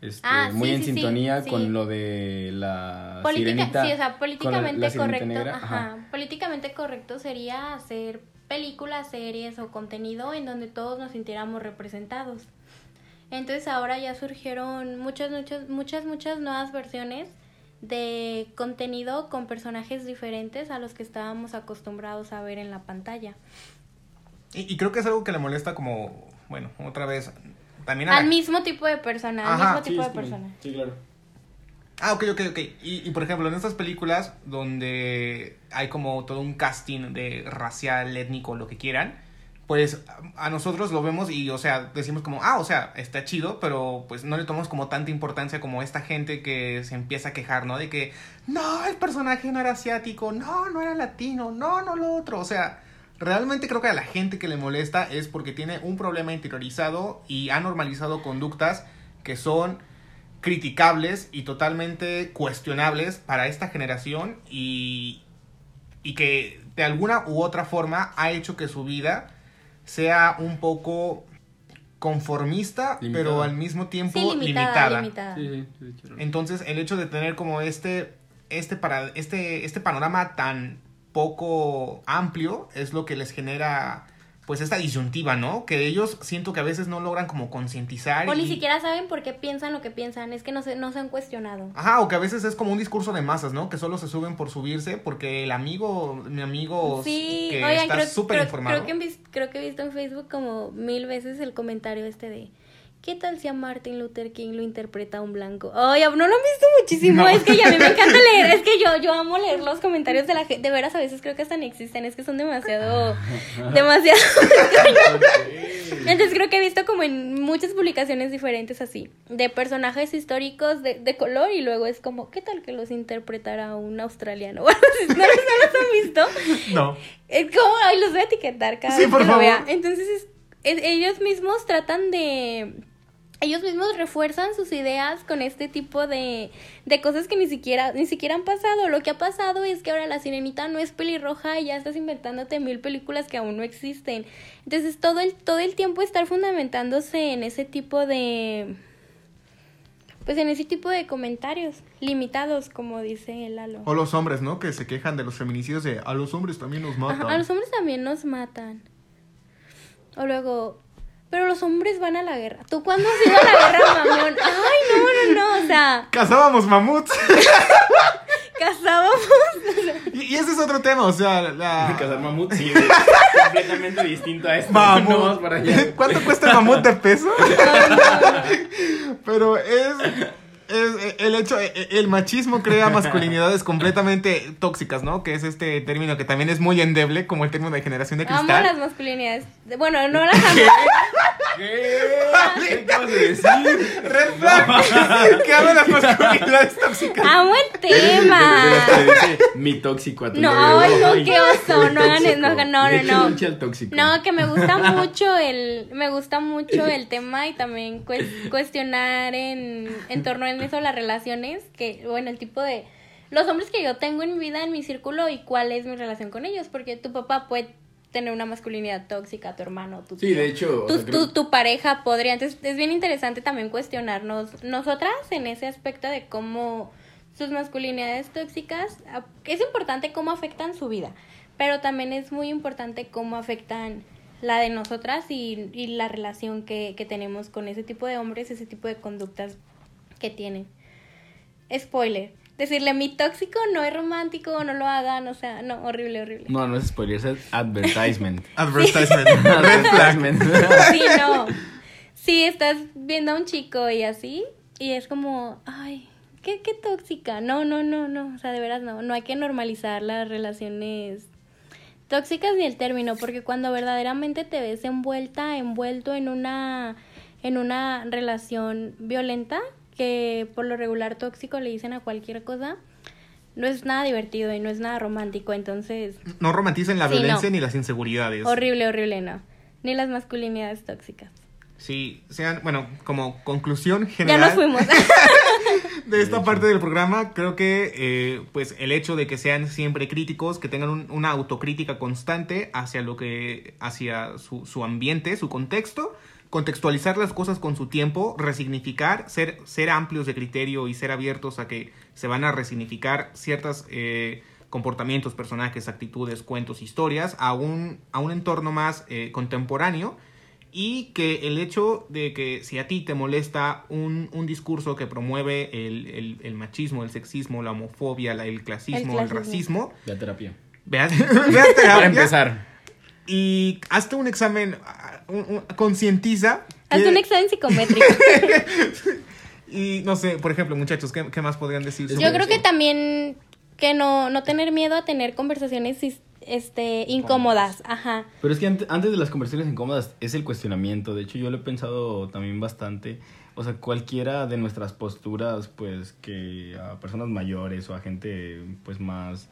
este, Ah, muy sí, en sí, sintonía sí. con lo de la Política, sirenita. sí, o sea, la- políticamente la sirenita correcto, negra, ajá. políticamente correcto sería hacer películas, series o contenido en donde todos nos sintiéramos representados. Entonces ahora ya surgieron muchas, muchas, muchas, muchas nuevas versiones de contenido con personajes diferentes a los que estábamos acostumbrados a ver en la pantalla. Y, y creo que es algo que le molesta como, bueno, otra vez, también a Al la- mismo tipo de persona, al Ajá, mismo tipo Sí, de persona. Sí, claro. Ah, ok, ok, ok. Y, y por ejemplo, en estas películas donde hay como todo un casting de racial, étnico, lo que quieran, pues a nosotros lo vemos y, o sea, decimos como, ah, o sea, está chido, pero pues no le tomamos como tanta importancia como esta gente que se empieza a quejar, ¿no? De que, no, el personaje no era asiático, no, no era latino, no, no lo otro. O sea, realmente creo que a la gente que le molesta es porque tiene un problema interiorizado y ha normalizado conductas que son criticables y totalmente cuestionables para esta generación y, y que de alguna u otra forma ha hecho que su vida sea un poco conformista, Limitada. pero al mismo tiempo Sí, limitada, limitada. limitada. Sí, sí, sí, claro. Entonces, el hecho de tener como este, este, para, este, este panorama tan poco amplio es lo que les genera, pues, esta disyuntiva, ¿no? Que ellos siento que a veces no logran como concientizar. O ni siquiera saben por qué piensan lo que piensan, es que no se, no se han cuestionado. Ajá, o que a veces es como un discurso de masas, ¿no? Que solo se suben por subirse porque el amigo, mi amigo Sí, que oigan, está súper informado. creo que, creo que he visto en Facebook como mil veces el comentario este de ¿Qué tal si a Martin Luther King lo interpreta un blanco? Ay, no lo han visto muchísimo. No. Es que ya a mí me encanta leer. Es que yo, yo amo leer los comentarios de la gente. De veras, a veces creo que hasta ni existen. Es que son demasiado. demasiado. Entonces creo que he visto como en muchas publicaciones diferentes así. De personajes históricos de, de color. Y luego es como, ¿qué tal que los interpretara un australiano? ¿No, los- no los han visto? No. Es como, ay, los voy a etiquetar cada Sí, vez por que lo favor. vea. Entonces, es- es- ellos mismos tratan de... Ellos mismos refuerzan sus ideas con este tipo de, de cosas que ni siquiera, ni siquiera han pasado. Lo que ha pasado es que ahora la sirenita no es pelirroja y ya estás inventándote mil películas que aún no existen. Entonces, todo el, todo el tiempo estar fundamentándose en ese tipo de... Pues en ese tipo de comentarios limitados, como dice Lalo. O los hombres, ¿no? Que se quejan de los feminicidios de a los hombres también nos matan. Ajá, a los hombres también nos matan. O luego, pero los hombres van a la guerra. ¿Tú cuándo has ido a la guerra, mamión? Ay, no, no, no, o sea, Cazábamos mamuts. cazábamos. y, y ese es otro tema, o sea, la... Cazar mamut, sí, es completamente distinto a esto. Mamut. No para allá. ¿Cuánto cuesta el mamut de peso? No, no, no. Pero es, es el hecho, el machismo crea masculinidades completamente tóxicas, ¿no? Que es este término que también es muy endeble, como el término de generación de Amo cristal. las masculinidades. Bueno, no las amo. ¿Qué? ¿Qué acabas de decir? Red flag. que habla de las masculinidades tóxicas. Amo el tema. mi tóxico a tu No, no, qué oso. No hagan tóxico. no, no, no, no. que me gusta mucho el, me gusta mucho el tema y también cues- cuestionar en, en torno a eso las relaciones, que, bueno, el tipo de, los hombres que yo tengo en mi vida, en mi círculo y cuál es mi relación con ellos, porque tu papá puede tener una masculinidad tóxica, tu hermano, tu Sí, tío, de hecho, o tu, sea, creo- tu, tu pareja podría, entonces es bien interesante también cuestionarnos nosotras en ese aspecto de cómo sus masculinidades tóxicas, es importante cómo afectan su vida, pero también es muy importante cómo afectan la de nosotras y, y la relación que, que tenemos con ese tipo de hombres, ese tipo de conductas que tienen. Spoiler. Decirle mi tóxico no es romántico, no lo hagan, o sea, no, horrible, horrible. No, no es spoiler, es advertisement. Advertisement. Advertisement. Sí, no. Sí, estás viendo a un chico y así, y es como, ay, qué, qué tóxica. No, no, no, no. O sea, de veras no. No hay que normalizar las relaciones tóxicas ni el término, porque cuando verdaderamente te ves envuelta, envuelto en una, en una relación violenta, que por lo regular tóxico le dicen a cualquier cosa, no es nada divertido y no es nada romántico. Entonces, No romanticen la Sí, violencia no. ni las inseguridades. horrible, horrible, no. Ni las masculinidades tóxicas. Sí, sean, bueno, como conclusión Ya general. nos fuimos. de esta parte del programa, creo que eh, pues el hecho de que sean siempre críticos, que tengan un- una autocrítica constante hacia lo que, hacia su, su ambiente, su contexto, contextualizar las cosas con su tiempo, resignificar, ser, ser amplios de criterio y ser abiertos a que se van a resignificar ciertos comportamientos, personajes, actitudes, cuentos, historias a un, a un entorno más eh, contemporáneo y que el hecho de que si a ti te molesta un, un discurso que promueve el, el, el machismo, el sexismo, la homofobia, la- el, clasismo, el, clasismo. racismo, La terapia. terapia Para empezar. Y hazte un examen, concientiza. Haz que- un examen psicométrico. Y no sé, por ejemplo, muchachos, ¿qué, qué más podrían decir? sobre Yo creo que también que no, no tener miedo a tener conversaciones este, incómodas. Ajá. Pero es que ante- antes de las conversaciones incómodas es el cuestionamiento. De hecho, yo lo he pensado también bastante. O sea, cualquiera de nuestras posturas, pues que a personas mayores o a gente pues más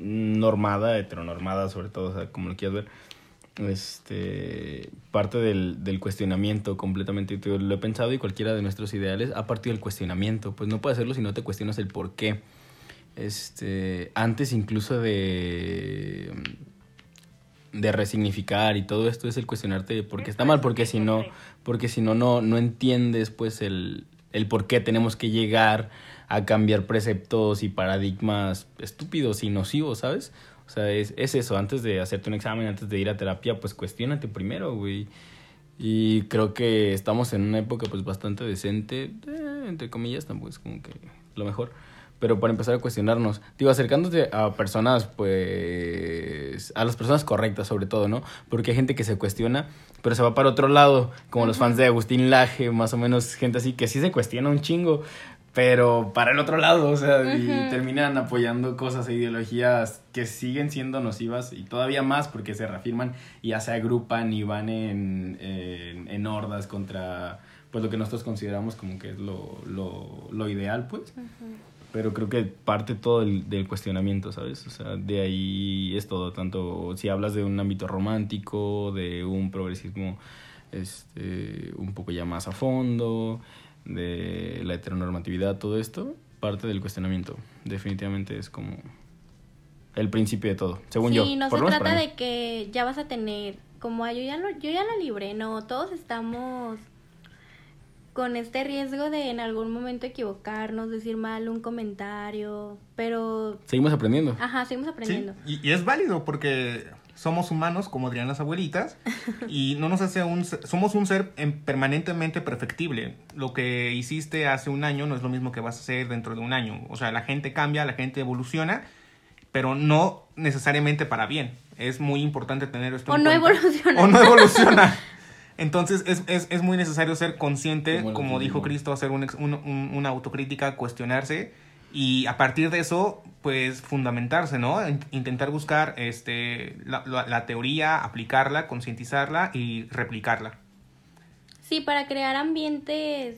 normada, heteronormada sobre todo, o sea, como lo quieras ver, este parte del, del cuestionamiento completamente. Yo lo he pensado y cualquiera de nuestros ideales ha partido del cuestionamiento. Pues no puedes hacerlo si no te cuestionas el por qué. Este, antes incluso de de resignificar y todo esto es el cuestionarte por qué está mal, porque si no, porque si no, no, no entiendes pues el, el por qué tenemos que llegar a cambiar preceptos y paradigmas estúpidos y nocivos, ¿sabes? O sea, es, es eso, antes de hacerte un examen, antes de ir a terapia, pues cuestionate primero, güey. Y creo que estamos en una época pues bastante decente, eh, entre comillas, tampoco es como que lo mejor. Pero para empezar a cuestionarnos, digo, acercándote a personas, pues, a las personas correctas sobre todo, ¿no? Porque hay gente que se cuestiona, pero se va para otro lado, como los fans de Agustín Laje, más o menos gente así, que sí se cuestiona un chingo, pero para el otro lado, o sea, y terminan apoyando cosas e ideologías que siguen siendo nocivas y todavía más porque se reafirman y ya se agrupan y van en, en, en hordas contra, pues, lo que nosotros consideramos como que es lo, lo, lo ideal, pues. Pero creo que parte todo del, del cuestionamiento, ¿sabes? O sea, de ahí es todo, tanto si hablas de un ámbito romántico, de un progresismo este, un poco ya más a fondo, de la heteronormatividad, todo esto, parte del cuestionamiento. Definitivamente es como el principio de todo, según sí, yo. no por se lo menos trata de que ya vas a tener, como "Ah, yo ya, lo, yo ya lo libré, no, todos estamos con este riesgo de en algún momento equivocarnos, decir mal un comentario, pero, Seguimos aprendiendo. ajá, seguimos Sí, aprendiendo. y, y es válido porque somos humanos, como dirían las abuelitas, y no nos hace un... Somos un ser en- permanentemente perfectible. Lo que hiciste hace un año no es lo mismo que vas a hacer dentro de un año. O sea, la gente cambia, la gente evoluciona, pero no necesariamente para bien. Es muy importante tener esto O en no cuenta. evoluciona. O no evoluciona. Entonces es, es, es muy necesario ser consciente, Como dijo. Cristo, hacer un ex- un- un- una autocrítica, cuestionarse y a partir de eso, pues fundamentarse, ¿no? In- Intentar buscar este, la, la- la teoría, aplicarla, concientizarla y replicarla. Sí, para crear ambientes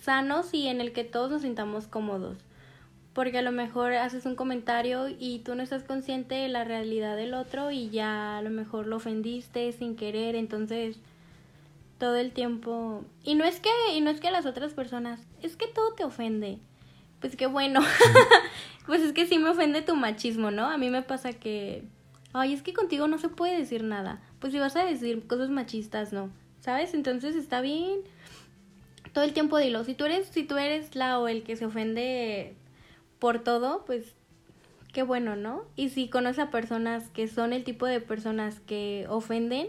sanos y en el que todos nos sintamos cómodos. Porque a lo mejor haces un comentario y tú no estás consciente de la realidad del otro y ya a lo mejor lo ofendiste sin querer, entonces todo el tiempo y no es que y no es que las otras personas, es que todo te ofende. Pues qué bueno. pues es que sí me ofende tu machismo, ¿no? A mí me pasa que ay, es que contigo no se puede decir nada. Pues si vas a decir cosas machistas, no. ¿Sabes? Entonces está bien. Todo el tiempo dilo. Si tú eres, si tú eres la o el que se ofende por todo, pues qué bueno, ¿no? Y si conoces a personas que son el tipo de personas que ofenden,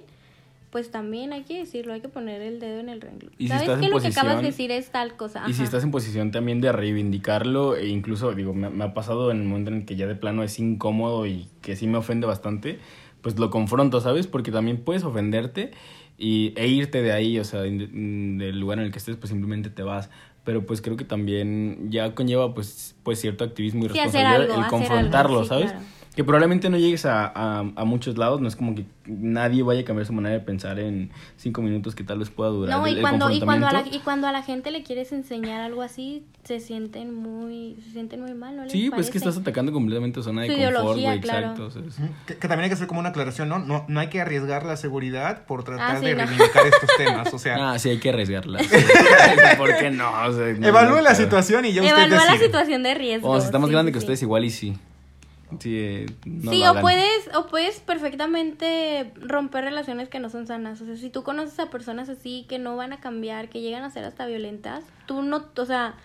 pues también hay que decirlo, hay que poner el dedo en el renglón. Y si ¿Sabes que en lo que acabas de posición- decir es tal cosa? Y si estás en posición también de reivindicarlo, e incluso, digo, me, me ha pasado en el momento en el que ya de plano es incómodo y que sí me ofende bastante, pues lo confronto, ¿sabes? Porque también puedes ofenderte y, e irte de ahí, o sea, in- del lugar en el que estés, pues simplemente te vas. Pero pues creo que también ya conlleva pues, pues cierto activismo y Sí, responsabilidad algo, el confrontarlo, algo, sí, ¿sabes? claro. Que probablemente no llegues a, a, a muchos lados, no es como que nadie vaya a cambiar su manera de pensar en cinco minutos que tal vez pueda durar. No, el- y el cuando, y, cuando a la, confrontamiento. y cuando a la gente le quieres enseñar algo así, se sienten muy, se sienten muy mal, ¿no les Sí, pues es que estás atacando completamente tu zona de Su confort, güey, claro. exacto. sea, Que, que también hay que hacer como una aclaración, ¿no? No, no hay que arriesgar la seguridad por tratar Ah, sí, de no. reivindicar estos temas. O sea, Ah, sí, hay que arriesgarla. ¿Por qué no? O sea, no, evalúe no, la claro. situación y ya usted Evalúa la decide. situación de riesgo. O si está más sí, grande sí, que ustedes, igual y sí. Sí, eh, no sí, lo o hagan. puedes, o puedes perfectamente romper relaciones que no son sanas. O sea, si tú conoces a personas así que no van a cambiar, que llegan a ser hasta violentas, tú no, o sea,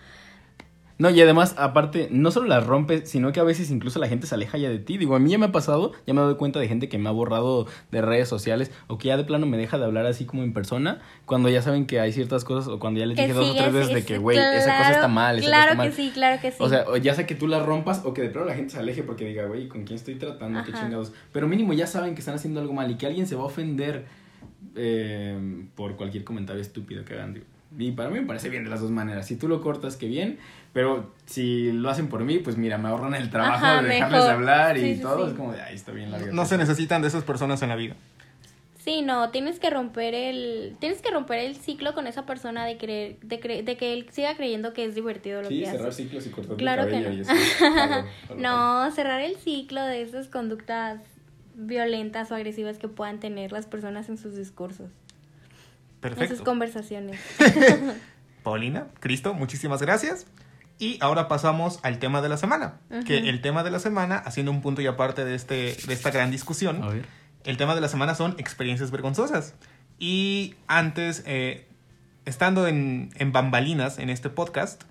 No, y además, aparte, no solo las rompes, sino que a veces incluso la gente se aleja ya de ti. Digo, a mí ya me ha pasado, ya me doy cuenta de gente que me ha borrado de redes sociales o que ya de plano me deja de hablar así como en persona, cuando ya saben que hay ciertas cosas o cuando ya les Que dije dos o tres es- veces de que, güey, esa cosa está mal, esa Claro cosa que está mal. sí, claro que sí. O sea, ya sea que tú la rompas o que de plano la gente se aleje porque diga, güey, ¿con quién estoy tratando? ¿Qué chingados? Pero mínimo ya saben que están haciendo algo mal y que alguien se va a ofender eh, por cualquier comentario estúpido que hagan. digo. Y para mí me parece bien de las dos maneras. Si tú lo cortas, que bien. Pero si lo hacen por mí, pues mira, me ahorran el trabajo Ajá, de dejarles mejor. de hablar y Sí, sí, todo. sí. Es como de, ahí está bien larga. No se necesitan de esas personas en la vida. Sí, no, tienes que romper el tienes que romper el ciclo con esa persona de creer de, cre- de que él siga creyendo que es divertido lo Sí, que cerrar hace. ciclos y cortar Claro el que y eso. No, cerrar el ciclo de esas conductas violentas o agresivas que puedan tener las personas en sus discursos, en sus Perfecto. conversaciones. Paulina, Cristo, muchísimas gracias. Y ahora pasamos al tema de la semana. Que el tema de la semana, haciendo un punto y aparte de, este, de esta gran discusión, A ver. el tema de la semana son experiencias vergonzosas. Y antes, eh, estando en, en bambalinas en este podcast,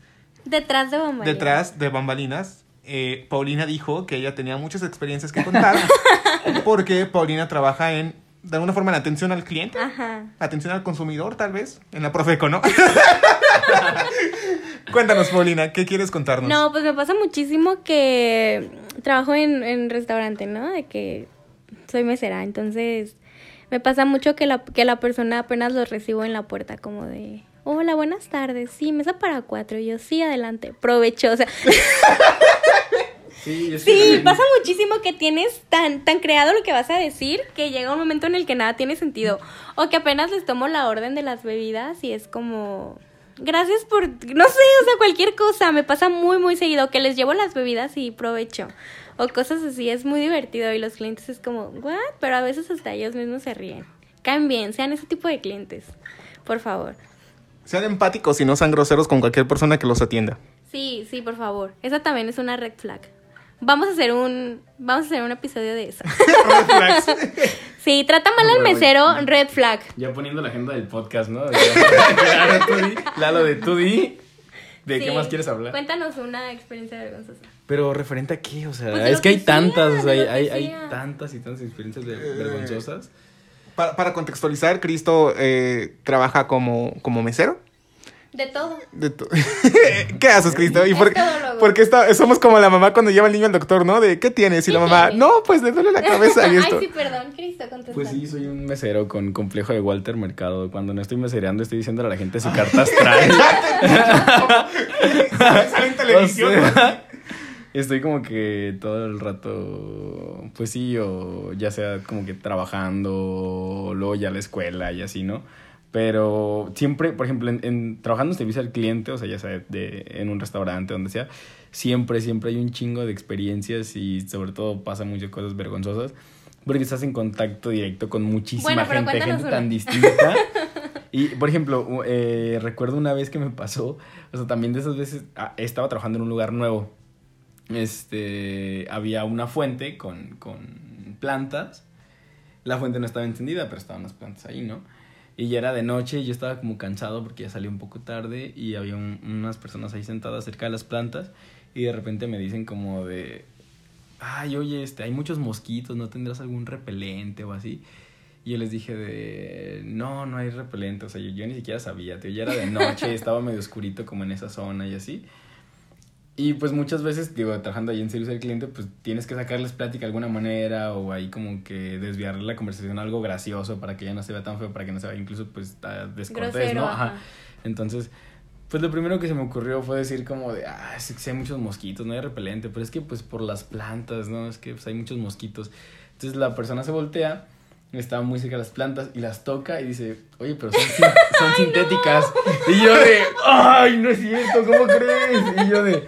Detrás de bambalinas. detrás de bambalinas, eh, Paulina dijo que ella tenía muchas experiencias que contar porque Paulina trabaja en, de alguna forma, en atención al cliente, Ajá. atención al consumidor, tal vez, en la Profeco, ¿no? Cuéntanos, Paulina, ¿qué quieres contarnos? No, pues me pasa muchísimo que trabajo en, en restaurante, ¿no? De que soy mesera, entonces me pasa mucho que la, que la persona apenas los recibo en la puerta como de, hola, buenas tardes, sí, mesa para cuatro, y yo, sí, adelante, provecho, o sea, Sí, es que sí, también- pasa muchísimo que tienes tan, tan creado lo que vas a decir que llega un momento en el que nada tiene sentido, o que apenas les tomo la orden de las bebidas y es como... Gracias por, no sé, o sea, cualquier cosa. Me pasa muy, muy seguido que les llevo las bebidas y provecho. O cosas así, es muy divertido y los clientes es como, ¿what? Pero a veces hasta ellos mismos se ríen. Caen bien, sean ese tipo de clientes. Por favor. Sean empáticos y no sean groseros con cualquier persona que los atienda. Sí, sí, por favor. Esa también es una red flag. Vamos a hacer un, vamos a hacer un episodio de eso. Red flags. Sí, trata mal al mesero, red flag. Ya poniendo la agenda del podcast, ¿no? claro, tú di, Lalo de tú di. ¿De qué más quieres hablar? Cuéntanos una experiencia vergonzosa. Pero referente a qué, o sea, Pues es que hay sea, tantas, o sea, hay, hay, sea. tantas y tantas experiencias de- vergonzosas. Para, para contextualizar, Cristo eh, trabaja como, como mesero. De todo. De to- ¿Qué haces, Cristo? ¿Y por, porque está, somos como la mamá cuando lleva al niño al doctor, ¿no? De ¿qué tienes? Y la ¿Qué mamá, tiene? no, pues le duele la cabeza y esto. Ay, sí, perdón, Cristo, contesta. Pues sí, soy un mesero con complejo de Walter Mercado. Cuando no estoy mesereando, estoy diciéndole a la gente su carta astral. Sale en televisión. O sea, estoy como que todo el rato, pues sí, o ya sea como que trabajando, o luego ya a la escuela y así, ¿no? Pero siempre, por ejemplo, en, en- trabajando en servicio al cliente, o sea, ya sea de, en un restaurante, donde sea, siempre, siempre hay un chingo de experiencias y sobre todo pasan muchas cosas vergonzosas. Porque estás en contacto directo con muchísima Bueno, gente, gente una. tan distinta. Y, por ejemplo, eh, recuerdo una vez que me pasó, o sea, también de esas veces, ah, estaba trabajando en un lugar nuevo. Este, había una fuente con, con plantas. La fuente no estaba encendida, pero estaban las plantas ahí, ¿no? Y ya era de noche y yo estaba como cansado porque ya salí un poco tarde y había un- unas personas ahí sentadas cerca de las plantas y de repente me dicen como de, ay, oye, este, hay muchos mosquitos, ¿no tendrás algún repelente o así? Y yo les dije de, no, no hay repelente, o sea, yo, yo ni siquiera sabía, tío, ya era de noche, estaba medio oscurito como en esa zona y así. Y pues muchas veces, digo, trabajando ahí en servicio al cliente, pues tienes que sacarles plática de alguna manera o ahí como que desviar la conversación a algo gracioso para que ya no se vea tan feo, para que no se vea incluso pues descortés, Grosero, ¿no? ajá. Entonces, pues lo primero que se me ocurrió fue decir como de, ah, es que hay muchos mosquitos, no hay repelente, pero es que pues por las plantas, ¿no? Es que pues hay muchos mosquitos. Entonces la persona se voltea, estaba muy cerca de las plantas y las toca y dice, oye, pero son, sin- son sintéticas. Y yo de, ay, no es cierto, ¿cómo crees? Y yo de...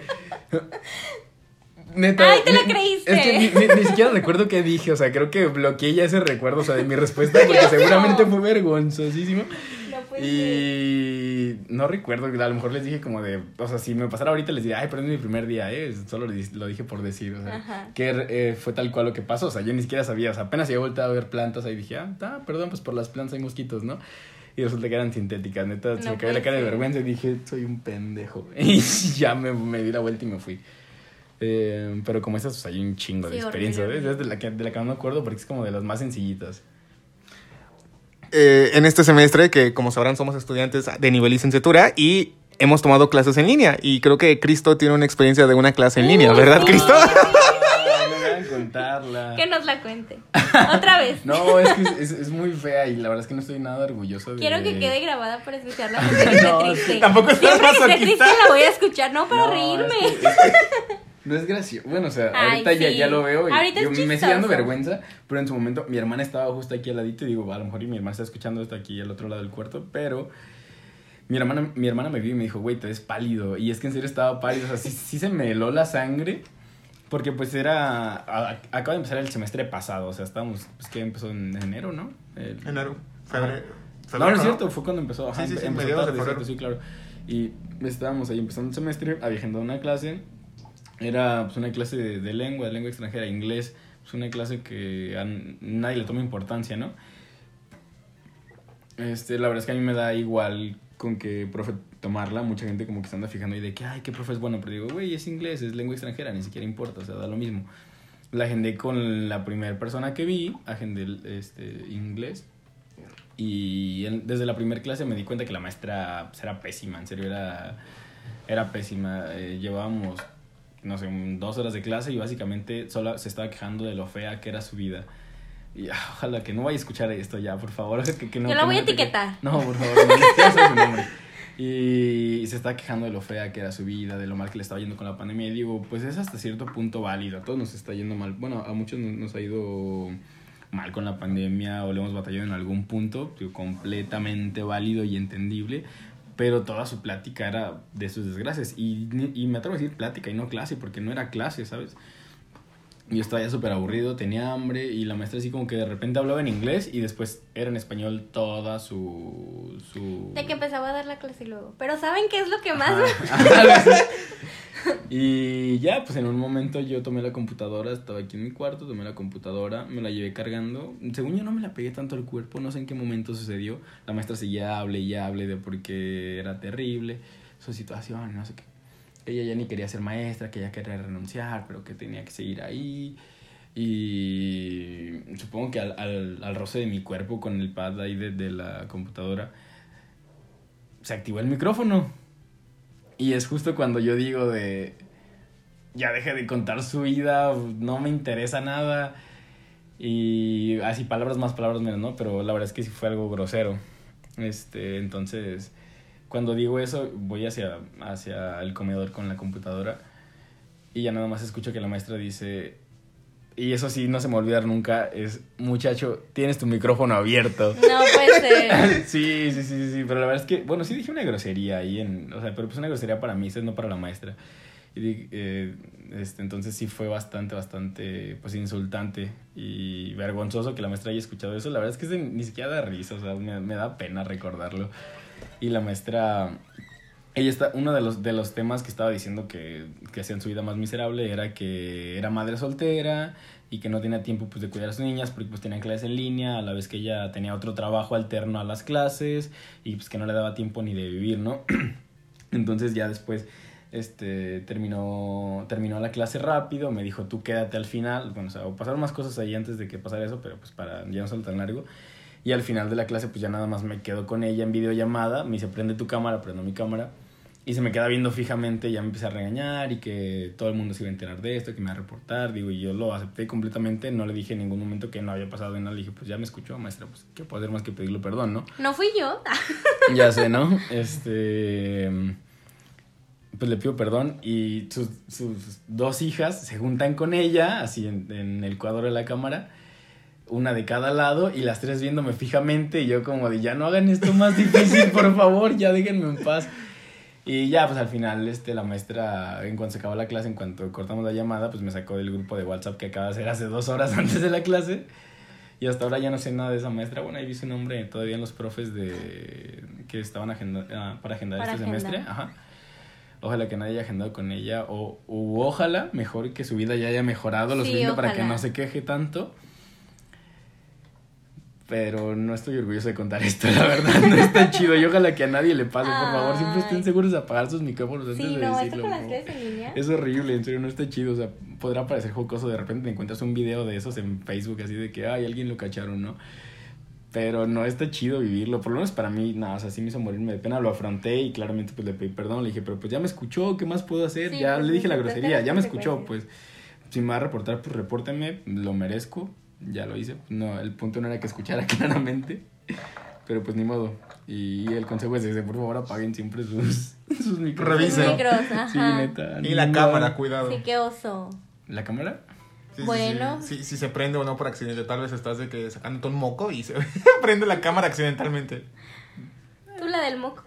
Neta, Ay, te ni- creíste. Es que ni, ni- ni siquiera recuerdo qué dije, o sea, creo que bloqueé ya ese recuerdo, o sea, de mi respuesta, porque seguramente fue vergonzosísimo. No puede ser. Y no recuerdo, a lo mejor les dije como de, o sea, si me pasara ahorita les diría, ay, pero es mi primer día, ¿eh? Solo lo di- lo dije por decir, o sea, Ajá. que eh, fue tal cual lo que pasó, o sea, yo ni siquiera sabía, o sea, apenas había vuelto a ver plantas, ahí dije, ah, perdón, pues por las plantas hay mosquitos, ¿no? Y resulta que eran sintéticas, neta, se No me cayó la cara de vergüenza y dije, soy un pendejo. Y ya me, me di la vuelta y me fui. Eh, pero como esas, pues, hay un chingo de Sí, experiencia, horrible, ¿ves? Es de la, que, de la que no me acuerdo porque es como de las más sencillitas. Eh, en este semestre, que como sabrán somos estudiantes de nivel licenciatura y hemos tomado clases en línea. Y creo que Cristo tiene una experiencia de una clase en línea, ¿verdad, sí. Cristo? contarla. Que nos la cuente. Otra vez. No, es que es, es muy fea y la verdad es que no estoy nada orgulloso de... Quiero que quede grabada para escucharla porque No, triste. tampoco estás Siempre que esté triste la voy a escuchar, no para No, reírme. es que- es que no es gracioso. Bueno, o sea, Ay, ahorita ya, sí. ya lo veo y Ahorita yo me sigue dando vergüenza, pero en su momento mi hermana estaba justo aquí al ladito y digo, a lo mejor y mi hermana está escuchando esto aquí al otro lado del cuarto, pero mi hermana, mi hermana me vio y me dijo, güey, te ves pálido. Y es que en serio estaba pálido, o sea, sí, sí se me heló la sangre. Porque pues era, a- acaba de empezar el semestre pasado, o sea, estábamos, pues que empezó en enero, ¿no? El- Enero, febrero. no, no es cierto, fue cuando empezó. Ajá, Sí, sí, sí, empezó de tarde, cierto, sí, claro. Y estábamos ahí empezando el semestre, agendado una clase. Era pues, una clase de, de lengua, de lengua extranjera, inglés. Pues una clase que a nadie le toma importancia, ¿no? Este, la verdad es que a mí me da igual con que profe tomarla. Mucha gente como que se anda fijando ahí de que, ay, qué profe es bueno. Pero digo, güey, es inglés, es lengua extranjera, ni siquiera importa, o sea, da lo mismo. La agendé con la primera persona que vi, agendé este, inglés. Y en- desde la primera clase me di cuenta que la maestra pues, era pésima, en serio, era, era pésima. Eh, llevábamos, no sé, dos horas de clase y básicamente solo se estaba quejando de lo fea que era su vida. Y ah, ojalá que no vaya a escuchar esto ya, por favor. Que, que no, Yo la voy no a te- etiquetar. No, por favor, no, su nombre. Y se está quejando de lo fea que era su vida, de lo mal que le estaba yendo con la pandemia. Y digo, pues es hasta cierto punto válido. A todos nos está yendo mal. Bueno, a muchos nos, ha ido mal con la pandemia o le hemos batallado en algún punto. Completamente válido y entendible. Pero toda su plática era de sus desgracias. Y, y me atrevo a decir plática y no clase, porque no era clase, ¿sabes? Yo estaba ya súper aburrido, tenía hambre y la maestra así como que de repente hablaba en inglés y después era en español toda su... su... De que empezaba a dar la clase y luego. Pero ¿saben qué es lo que más? Y ya, pues en un momento yo tomé la computadora, estaba aquí en mi cuarto, tomé la computadora, me la llevé cargando. Según yo no me la pegué tanto al cuerpo, no sé en qué momento sucedió. La maestra seguía hable y hable de por qué era terrible su situación, no sé qué. Ella ya ni quería ser maestra, que ella quería renunciar, pero que tenía que seguir ahí. Y supongo que al, al, al roce de mi cuerpo con el pad ahí de, de la computadora, se activó el micrófono. Y es justo cuando yo digo de, ya deje de contar su vida, no me interesa nada. Y así palabras más, palabras menos, ¿no? Pero la verdad es que sí fue algo grosero. Este, entonces, cuando digo eso, voy hacia, hacia el comedor con la computadora y ya nada más escucho que la maestra dice, y eso sí, no se me va a olvidar nunca, es, muchacho, tienes tu micrófono abierto. No puede ser. Sí, sí, sí, sí, pero la verdad es que, bueno, sí dije una grosería ahí, en, o sea, pero pues una grosería para mí, esa es no para la maestra. Y eh, este, entonces sí fue bastante, bastante, pues insultante y vergonzoso que la maestra haya escuchado eso. La verdad es que ni siquiera da risa, o sea, me, me da pena recordarlo. Y la maestra, ella está, uno de los, de los temas que estaba diciendo que, que hacían su vida más miserable era que era madre soltera y que no tenía tiempo pues de cuidar a sus niñas porque pues tenían clases en línea, a la vez que ella tenía otro trabajo alterno a las clases y pues que no le daba tiempo ni de vivir, ¿no? Entonces ya después este terminó terminó la clase rápido, me dijo, "Tú quédate al final." Bueno, o sea, pasaron más cosas ahí antes de que pasara eso, pero pues para ya no ser tan largo. Y al final de la clase, pues ya nada más me quedo con ella en videollamada. Me dice, prende tu cámara, prendo mi cámara. Y se me queda viendo fijamente, ya me empieza a regañar y que todo el mundo se iba a enterar de esto, que me va a reportar. Digo, y yo lo acepté completamente. No le dije en ningún momento que no había pasado nada. Le dije, pues ya me escuchó, maestra, pues qué puedo hacer más que pedirle perdón, ¿no? No fui yo. ya sé, ¿no? Este. Pues le pido perdón y sus, sus dos hijas se juntan con ella, así en, en el cuadro de la cámara, una de cada lado y las tres viéndome fijamente y yo como de ya no hagan esto más difícil, por favor, ya déjenme en paz. Y ya, pues al final, este, la maestra, en cuanto se acabó la clase, en cuanto cortamos la llamada, pues me sacó del grupo de WhatsApp que acaba de hacer hace dos horas antes de la clase. Y hasta ahora ya no sé nada de esa maestra. Bueno, ahí vi su nombre todavía en los profes de que estaban agenda, ah, para agendar Para este agendar. semestre. Ajá. Ojalá que nadie haya agendado con ella. O u ojalá, mejor que su vida ya haya mejorado lo Sí, suficiente para que no se queje tanto. Pero no estoy orgulloso de contar esto, la verdad. No está chido. Y ojalá que a nadie le pase, por favor. Siempre estén seguros de apagar sus micrófonos antes Sí, de no, esto decirlo. con las clases en línea. Es horrible, en serio, no está chido. O sea, podrá parecer jocoso. De repente te encuentras un video de esos en Facebook, así de que, ay, alguien lo cacharon, ¿no? Pero no está chido vivirlo. Por lo menos para mí, no, o sea, sí me hizo morirme de pena. Lo afronté y claramente pues le pedí perdón. Le dije, pero pues ya me escuchó, ¿qué más puedo hacer? Sí, ya pues, le dije la grosería, ya me escuchó, pues. Si me va a reportar, pues repórteme, lo merezco. Ya lo hice. No, el punto no era que escuchara claramente. Pero pues ni modo. Y el consejo es ese, por favor apaguen siempre sus, sus. Revisen. Micros. Sí, neta. Y la no. cámara, cuidado. Sí, qué oso. ¿La cámara? Sí, sí, Bueno. sí. Sí, si se prende o no por accidente, tal vez estás de que sacándote un moco y se prende la cámara accidentalmente. Tú la del moco.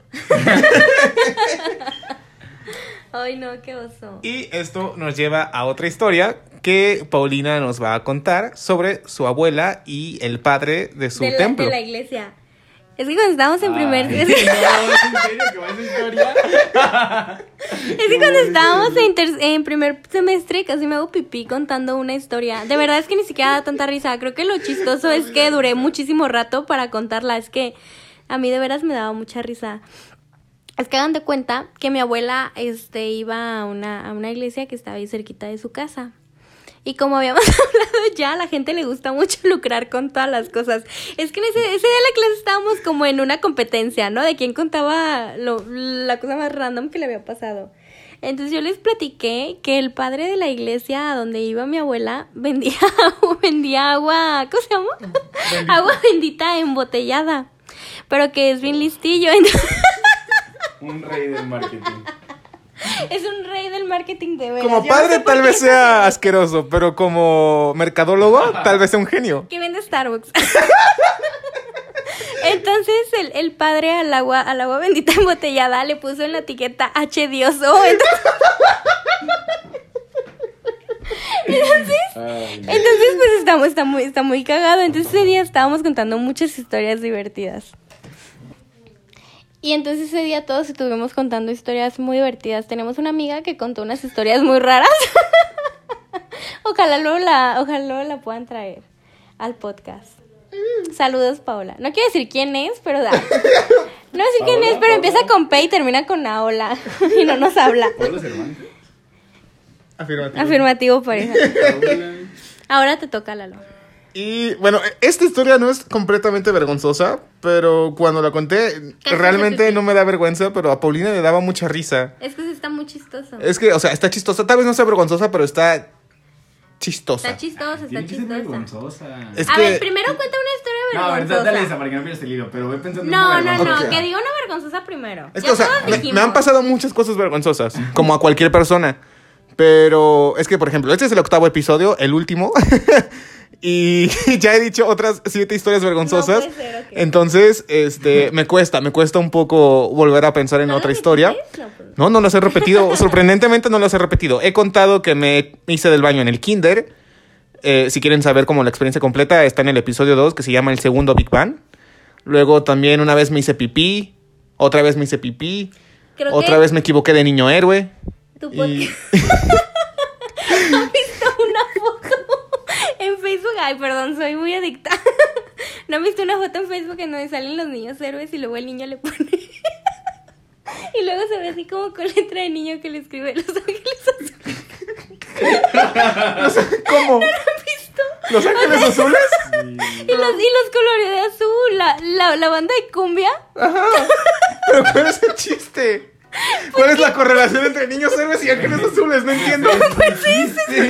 Ay, no, qué oso. Y esto nos lleva a otra historia que Paulina nos va a contar sobre su abuela y el padre de su de, la, templo. de la iglesia. Es que cuando estábamos en primer... Ay, Es no, que, ¿en serio que va esa historia? es que cuando estábamos en, ter- en primer semestre casi me hago pipí contando una historia. De verdad es que ni siquiera da tanta risa. Creo que lo chistoso es que duré muchísimo rato para contarla. Es que a mí de veras me daba mucha risa. Es que hagan de cuenta que mi abuela este, iba a una, a una iglesia que estaba ahí cerquita de su casa. Y como habíamos hablado ya, a la gente le gusta mucho lucrar con todas las cosas. Es que en ese, ese día de la clase estábamos como en una competencia, ¿no? De quién contaba lo, la cosa más random que le había pasado. Entonces yo les platiqué que el padre de la iglesia a donde iba mi abuela vendía, vendía agua, ¿cómo se llama? Agua bendita embotellada. Pero que es bien listillo. Entonces, Un rey del marketing. es un rey del marketing de veras. Como no padre sé tal vez sea asqueroso, pero como mercadólogo tal vez sea un genio. que vende Starbucks. Entonces el, el padre al agua, al agua bendita embotellada le puso en la etiqueta H Dioso. Entonces, Ay, no. entonces, pues estamos, está muy, está muy cagado. Entonces ese día estábamos contando muchas historias divertidas. Y entonces ese día todos estuvimos contando historias muy divertidas. Tenemos una amiga que contó unas historias muy raras. ojalá luego la, ojalá luego la puedan traer al podcast. Saludos, Paola. No quiero decir quién es, pero da. No sé quién Paola, es, pero empieza con P y termina con Aola. y no nos habla. Cervantes. Afirmativo. Afirmativo, pareja. Paola. Ahora te toca, Lalo. Y bueno, esta historia no es completamente vergonzosa, pero cuando la conté, Casi realmente no me da vergüenza, pero a Paulina le daba mucha risa. Es que sí está muy chistoso. Es que, o sea, está chistosa, tal vez no sea vergonzosa, pero está chistosa. Está chistosa, está chistosa. vergonzosa. Es a que- ver, primero cuenta una historia No, a ver, vergonzosa. dale esa para que no pierdas el hilo, pero voy pensando en una no, no, vergonzosa. Ok. que diga una vergonzosa primero. Es que, Ya o sea, me han pasado muchas cosas vergonzosas, como a cualquier persona. Pero es que, por ejemplo, este es el octavo episodio, el último. y ya he dicho otras siete historias vergonzosas. No puede ser, ok. Entonces, este, me cuesta, me cuesta un poco volver a pensar en ¿No lo otra historia. pues. No, no las he repetido. Sorprendentemente no las he repetido. He contado que me hice del baño en el kinder. Eh, si quieren saber como la experiencia completa, está en el episodio 2, que se llama El Segundo Big Bang. Luego también una vez me hice pipí. Otra vez me hice pipí. Creo otra que vez me equivoqué de niño héroe. tu Y- podcast. ¿Has visto una foto en Facebook? Ay, perdón, soy muy adicta. ¿No has visto una foto en Facebook en donde salen los niños héroes y luego el niño le pone... Y luego se ve así como con letra de niño que le escribe Los Ángeles Azules. ¿Cómo? ¿Visto? ¿Los Ángeles Azules? Y los, y los colores de azul, la, la, la banda de cumbia. ¿Pero cuál es el chiste? ¿Cuál es la correlación entre niños héroes y ángeles azules? No entiendo.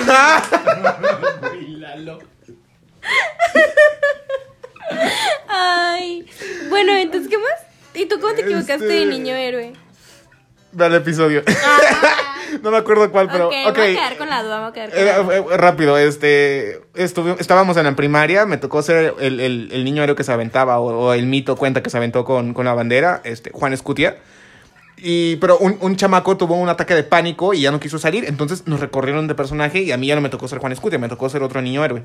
Ah. Uy, Lalo. Ay. Bueno, entonces, ¿qué más? ¿Y tú cómo te equivocaste Este- de niño héroe? Ve al episodio. no me acuerdo cuál, pero. ok, ok. me voy a quedar con la duda, voy a quedar con la duda. eh, rápido, este, estuvi- estábamos en la primaria, me tocó ser el, el- el niño héroe que se aventaba, o, o el mito cuenta que se aventó con, con la bandera, este, Juan Escutia. Y, pero un, un chamaco tuvo un ataque de pánico y ya no quiso salir, entonces nos recorrieron de personaje y a mí ya no me tocó ser Juan Escutia, me tocó ser otro niño héroe.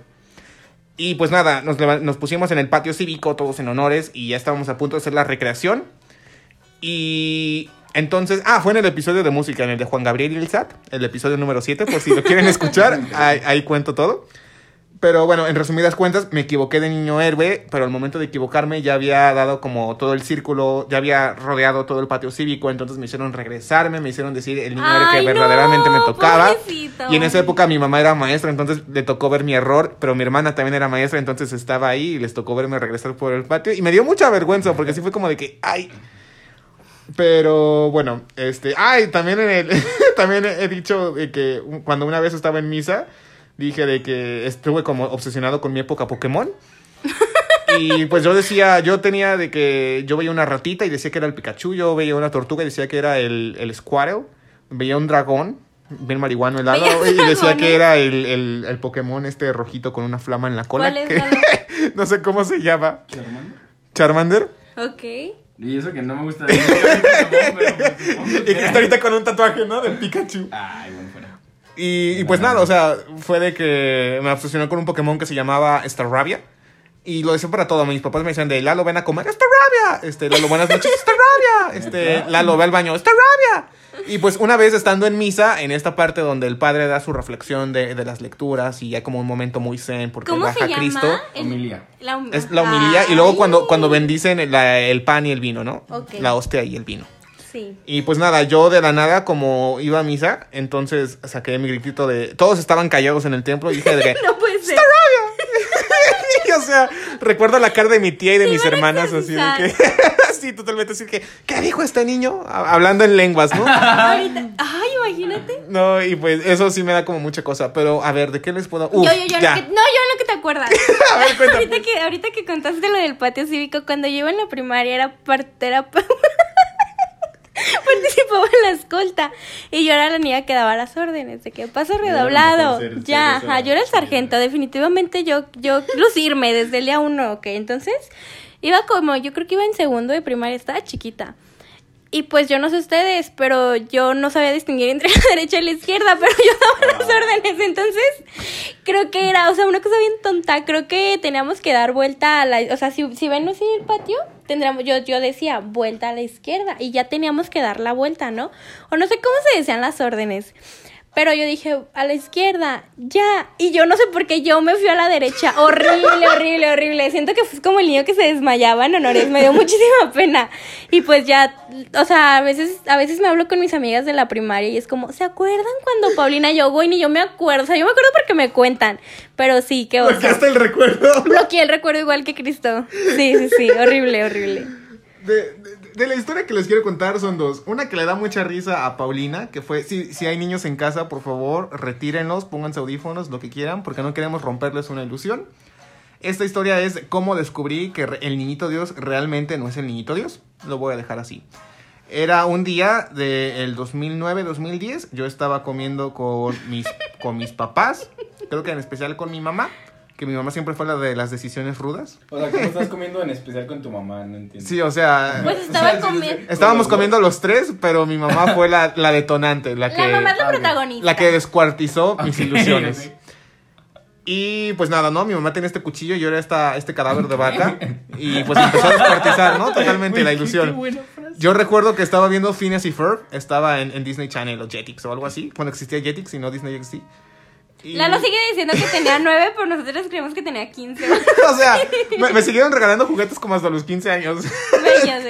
Y pues nada, nos, nos pusimos en el patio cívico, todos en honores, y ya estábamos a punto de hacer la recreación. Y entonces, ah, fue en el episodio de música, en el de Juan Gabriel y el SAT, el episodio número 7, por si lo quieren escuchar, ahí, ahí cuento todo. Pero bueno, en resumidas cuentas, me equivoqué de niño héroe, pero al momento de equivocarme ya había dado como todo el círculo, ya había rodeado todo el patio cívico, entonces me hicieron regresarme, me hicieron decir el niño héroe que no, verdaderamente me tocaba. pobrecito. Y en esa época mi mamá era maestra, entonces le tocó ver mi error, pero mi hermana también era maestra, entonces estaba ahí y les tocó verme regresar por el patio. Y me dio mucha vergüenza, porque sí fue como de que, ay. Pero bueno, este, ay, también en el, también he dicho que cuando una vez estaba en misa, dije de que estuve como obsesionado con mi época Pokémon. Y pues yo decía, yo tenía de que yo veía una ratita y decía que era el Pikachu, yo veía una tortuga y decía que era el, el Squirtle, veía un dragón, bien marihuano helado, y decía que era el, el, el Pokémon este rojito con una flama en la cola. ¿Cuál es, que- Lalo? no sé cómo se llama. Charmander. Charmander. Ok. Y eso que no me gusta. pues, Y que está ahorita con un tatuaje, ¿no? Del Pikachu. Ay, bueno, fuera. Y, y pues nada, o sea, fue de que me obsesioné con un Pokémon que se llamaba Starravia. Y lo decía para todo. Mis papás me decían de Lalo, ven a comer Starravia. Este, Lalo, buenas noches, Starravia. Este, Lalo, ve al baño, Starravia. Y pues una vez estando en misa, en esta parte donde el padre da su reflexión de, de las lecturas y ya como un momento muy zen porque ¿Cómo baja se llama? Cristo. El- Homilia. La hum- Es la humilía y luego cuando, cuando bendicen el, la- el pan y el vino, ¿no? Ok. La hostia y el vino. Sí. Y pues nada, yo de la nada, como iba a misa, entonces saqué mi gritito de. Todos estaban callados en el templo y dije de que. No puede ser. Y, o sea, recuerdo la cara de mi tía y de mis hermanas así de que. sí, totalmente así que. ¿Qué dijo este niño? Ha- Hablando en lenguas, ¿no? Ahorita. Ay, imagínate. No, y pues eso sí me da como mucha cosa. Pero a ver, ¿de qué les puedo.? Uf, yo, yo, yo, ya. lo que- no, yo lo que te acuerdas. A ver, cuéntame. ahorita, que, ahorita que contaste lo del patio cívico, cuando yo iba en la primaria era parte, era pa- participaba en la escolta y yo era la niña que daba las órdenes de que paso redoblado. ya, ajá, yo era el sargento, definitivamente yo, yo lucirme desde el día uno, ok. Entonces, iba como, yo creo que iba en segundo de primaria, estaba chiquita. Y pues yo no sé ustedes, pero yo no sabía distinguir entre la derecha y la izquierda, pero yo daba las órdenes, entonces creo que era, o sea, una cosa bien tonta, creo que teníamos que dar vuelta a la, o sea, si, si ven así el patio, tendríamos, yo, yo decía vuelta a la izquierda y ya teníamos que dar la vuelta, ¿no? O no sé cómo se decían las órdenes. Pero yo dije, a la izquierda, ya. Y yo no sé por qué yo me fui a la derecha. Horrible, horrible, horrible. Siento que fue como el niño que se desmayaba en honores. Me dio muchísima pena. Y pues ya, o sea, a veces, a veces me hablo con mis amigas de la primaria y es como, ¿se acuerdan cuando Paulina y yo, güey, ni yo me acuerdo? O sea, yo me acuerdo porque me cuentan. Pero sí, qué. Porque hasta el recuerdo. Bloqueé el recuerdo igual que Cristo. Sí, sí, sí. Horrible, horrible. De, de- de la historia que les quiero contar son dos. Una que le da mucha risa a Paulina, que fue, si, si hay niños en casa, por favor, retírenlos, pónganse audífonos, lo que quieran, porque no queremos romperles una ilusión. Esta historia es cómo descubrí que el niñito Dios realmente no es el niñito Dios. Lo voy a dejar así. Era un día del 2009-2010. Yo estaba comiendo con mis, con mis papás, creo que en especial con mi mamá, que mi mamá siempre fue la de las decisiones rudas. O sea, ¿cómo estás comiendo en especial con tu mamá? No entiendo. Sí, o sea, Pues estaba comiendo. Estábamos comiendo los tres, pero mi mamá fue la, la detonante, la que, La mamá es la Ah, protagonista. la que descuartizó mis ilusiones. Y pues nada, ¿no? Mi mamá tenía este cuchillo y yo era esta, este cadáver de vaca. Y pues empezó a descuartizar, ¿no? Totalmente Uy, la qué- ilusión. qué buena frase. Yo recuerdo que estaba viendo Phineas y Ferb, estaba en, en Disney Channel o Jetix o algo así, cuando existía Jetix y no Disney XD. Y- Lalo sigue diciendo que tenía nueve, pero nosotros creemos que tenía quince. o sea, me, me siguieron regalando juguetes como hasta los 15 años. Bellas.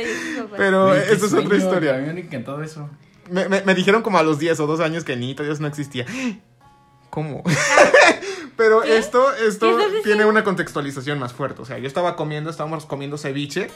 Pero qué eso es otra historia. A mí me han encantado eso. Me, me- me dijeron como a los 10 o 12 años que el niñito Dios no existía. ¿Cómo? Pero ¿Qué? esto, ¿Qué esto tiene una contextualización más fuerte. O sea, yo estaba comiendo, estábamos comiendo ceviche.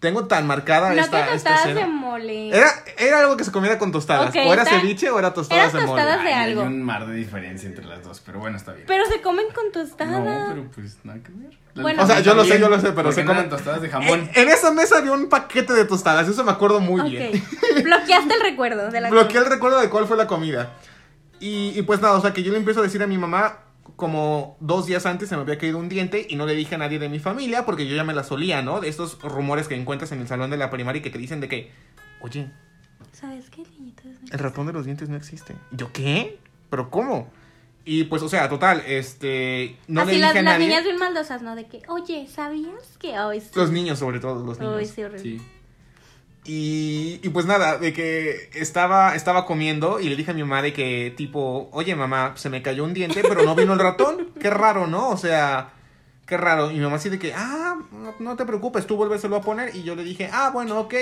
Tengo tan marcada No esta, te esta tostadas de mole. Era, era algo que se comiera con tostadas. O era está- ceviche o era tostadas de mole. tostadas de Ay, algo. Hay un mar de diferencia entre las dos, pero bueno, está bien. Pero se comen con tostada. No, pero pues nada que ver. Bueno. O sea, yo lo sé, yo lo sé, pero se comen- tostadas de jamón. En, en esa mesa había un paquete de tostadas, eso me acuerdo muy bien. Bloqueaste el recuerdo de la Bloqueé el recuerdo de cuál fue la comida. Y, y pues nada, o sea que yo le empiezo a decir a mi mamá, como dos días antes se me había caído un diente y no le dije a nadie de mi familia porque yo ya me la solía, ¿no? De estos rumores que encuentras en el salón de la primaria y que te dicen de que, oye, ¿Sabes qué, niñito? el ratón de los dientes no existe. ¿Y ¿Yo qué? ¿Pero cómo? Y pues, o sea, total, este, no Así le las, dije a las nadie. niñas bien maldosas, ¿no? De que, oye, ¿sabías que hoy sí? Los niños, sobre todo, los niños. Sí, horrible. Sí. Y, y pues nada, de que estaba, estaba comiendo y le dije a mi mamá de que tipo, oye mamá, se me cayó un diente, pero no vino el ratón. Qué raro, ¿no? O sea, qué raro. Y mi mamá así de que, ah, no, te preocupes, tú vuélveselo a poner. Y yo le dije, ah, bueno, ok.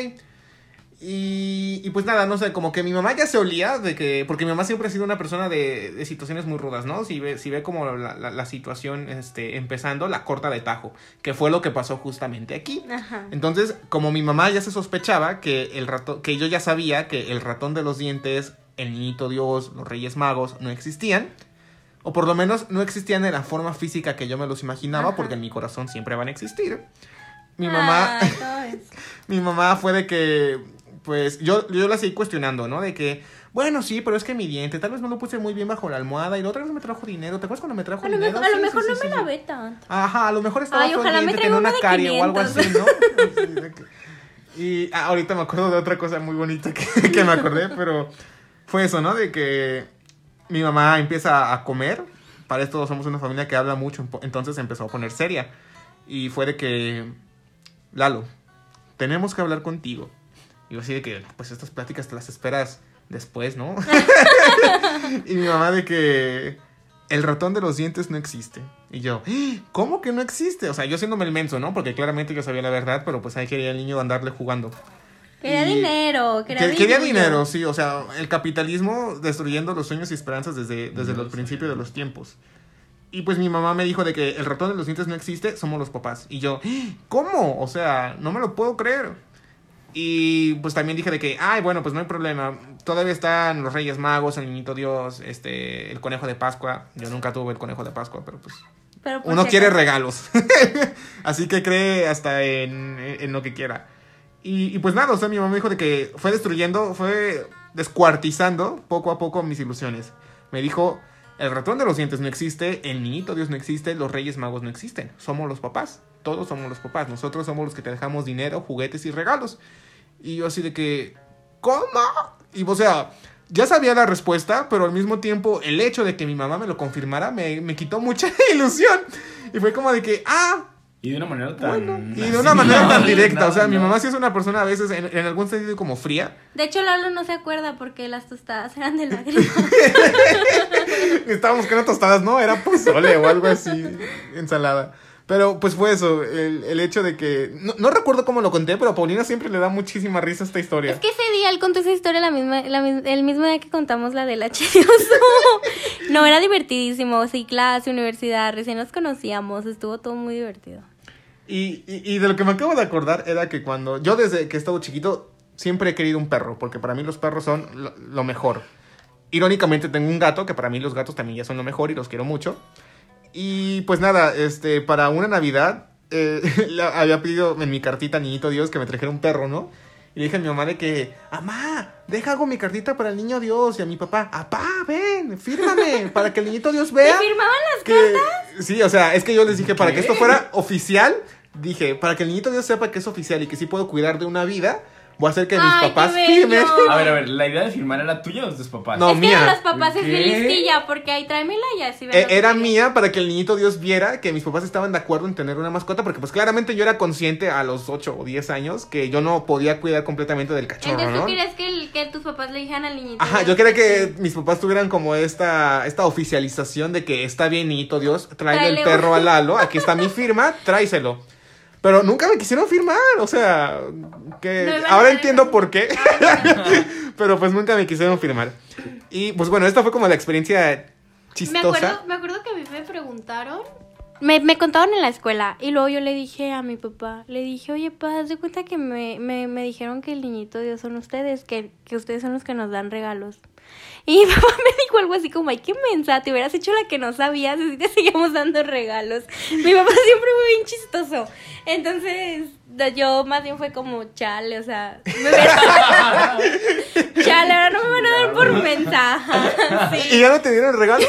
Y, y pues nada, no sé, como que mi mamá ya se olía de que, porque mi mamá siempre ha sido una persona de, de situaciones muy rudas, ¿no? Si ve, si ve como la, la, la situación este, empezando, la corta de tajo, que fue lo que pasó justamente aquí. Ajá. Entonces, como mi mamá ya se sospechaba que el ratón, que yo ya sabía que el ratón de los dientes, el niñito Dios, los Reyes Magos no existían, o por lo menos no existían de la forma física que yo me los imaginaba, Ajá. porque en mi corazón siempre van a existir. Mi mamá, mi mamá fue de que, pues, yo, yo la seguí cuestionando, ¿no? De que, bueno, sí, pero es que mi diente, tal vez no lo puse muy bien bajo la almohada y la otra vez me trajo dinero. ¿Te acuerdas cuando me trajo A lo dinero? a lo mejor sí, no sí, me sí, la sí. ve tanto. Ajá, a lo mejor estaba Ay, todo ojalá me diente, tenía una carie o algo 500. así, ¿no? Y ah, ahorita me acuerdo de otra cosa muy bonita que, que me acordé, pero fue eso, ¿no? De que mi mamá empieza a comer. Para esto somos una familia que habla mucho, entonces empezó a poner seria. Y fue de que, Lalo, tenemos que hablar contigo. Y yo así de que, pues estas pláticas te las esperas después, ¿no? y mi mamá de que el ratón de los dientes no existe. Y yo, "¿Eh? ¿cómo que no existe? O sea, yo siéndome el menso, ¿no? Porque claramente yo sabía la verdad, pero pues ahí quería el niño andarle jugando. Quería Y- dinero, quería, Que- quería billullo. dinero, sí, o sea, el capitalismo destruyendo los sueños y esperanzas desde, desde los principios de los tiempos. Y pues mi mamá me dijo de que el ratón de los dientes no existe, somos los papás. Y yo, "¿Eh? ¿cómo? O sea, no me lo puedo creer. Y pues también dije de que, ay, bueno, pues no hay problema. Todavía están los Reyes Magos, el Niñito Dios, este, el Conejo de Pascua. Yo nunca tuve el Conejo de Pascua, pero pues Pero por uno si quiere regalos. Así que cree hasta en, en lo que quiera. Y, y pues nada, o sea, mi mamá me dijo de que fue destruyendo, fue descuartizando poco a poco mis ilusiones. Me dijo, el ratón de los dientes no existe, el niñito Dios no existe, los reyes magos no existen. Somos los papás. Todos somos los papás. Nosotros somos los que te dejamos dinero, juguetes y regalos. Y yo así de que, ¿cómo? Y o sea, ya sabía la respuesta, pero al mismo tiempo el hecho de que mi mamá me lo confirmara me, me quitó mucha ilusión. Y fue como de que, ah, Y de una manera tan... y de una manera tan directa. no, o sea, mi mamá sí es una persona a veces, en, en algún sentido, como fría. De hecho, Lalo no se acuerda porque las tostadas eran de lágrimas. Estábamos buscando tostadas, ¿no? Era pozole o algo así, ensalada. Pero pues fue eso, el, el hecho de que... No, no recuerdo cómo lo conté, pero a Paulina siempre le da muchísima risa esta historia. es que ese día él contó esa historia la misma, la el mismo día que contamos la del H. no, era divertidísimo. Sí, clase, universidad, recién nos conocíamos. Estuvo todo muy divertido. Y, y, y de lo que me acabo de acordar era que cuando yo desde que he estado chiquito siempre he querido un perro, porque para mí los perros son lo, lo mejor. Irónicamente tengo un gato, que para mí los gatos también ya son lo mejor y los quiero mucho. Y pues nada, este, para una Navidad eh, la- había pedido en mi cartita Niñito Dios que me trajera un perro, ¿no? Y le dije a mi mamá de que, mamá, deja hago mi cartita para el niño Dios. Y a mi papá, papá, ven, fírmame, para que el niñito Dios ¿Te vea firmaban las que sí, o sea, es que yo les dije para que esto fuera oficial, dije, para que el niñito Dios sepa que es oficial y que sí puedo cuidar de una vida, voy a hacer que mis Ay, papás qué bello. firmen. A ver, a ver, ¿la idea de firmar era tuya o de tus papás? No, es que mía. de los papás es ¿Qué? bien listilla porque ahí tráemela y así Eh, que Era mía para que el niñito Dios viera que mis papás estaban de acuerdo en tener una mascota, porque pues claramente yo era consciente a los 8 o 10 años que yo no podía cuidar completamente del cachorro, Entonces tú ¿no? querías que, el- que tus papás le dijeran al niñito. Ajá, yo quería que mis papás tuvieran como esta, esta oficialización de que está bien, niñito Dios, trae el perro a Lalo, aquí está mi firma, tráiselo. Pero nunca me quisieron firmar, o sea, que No ahora entiendo por qué, pero pues nunca me quisieron firmar. Y pues bueno, esta fue como la experiencia Me chistosa. acuerdo, me acuerdo que a mí me preguntaron. Me, me contaron en la escuela y luego yo le dije a mi papá, le dije, oye, pa, haz de cuenta que me, me, me dijeron que el niñito Dios son ustedes, que, que ustedes son los que nos dan regalos. Y mi papá me dijo algo así como, ay, qué mensa, te hubieras hecho la que no sabías, así te seguíamos dando regalos. Mi papá siempre fue bien chistoso. Entonces, yo más bien fue como, chale, o sea, me chale, ahora no me van a dar por mensa. Sí. ¿Y ya no te dieron el regalo?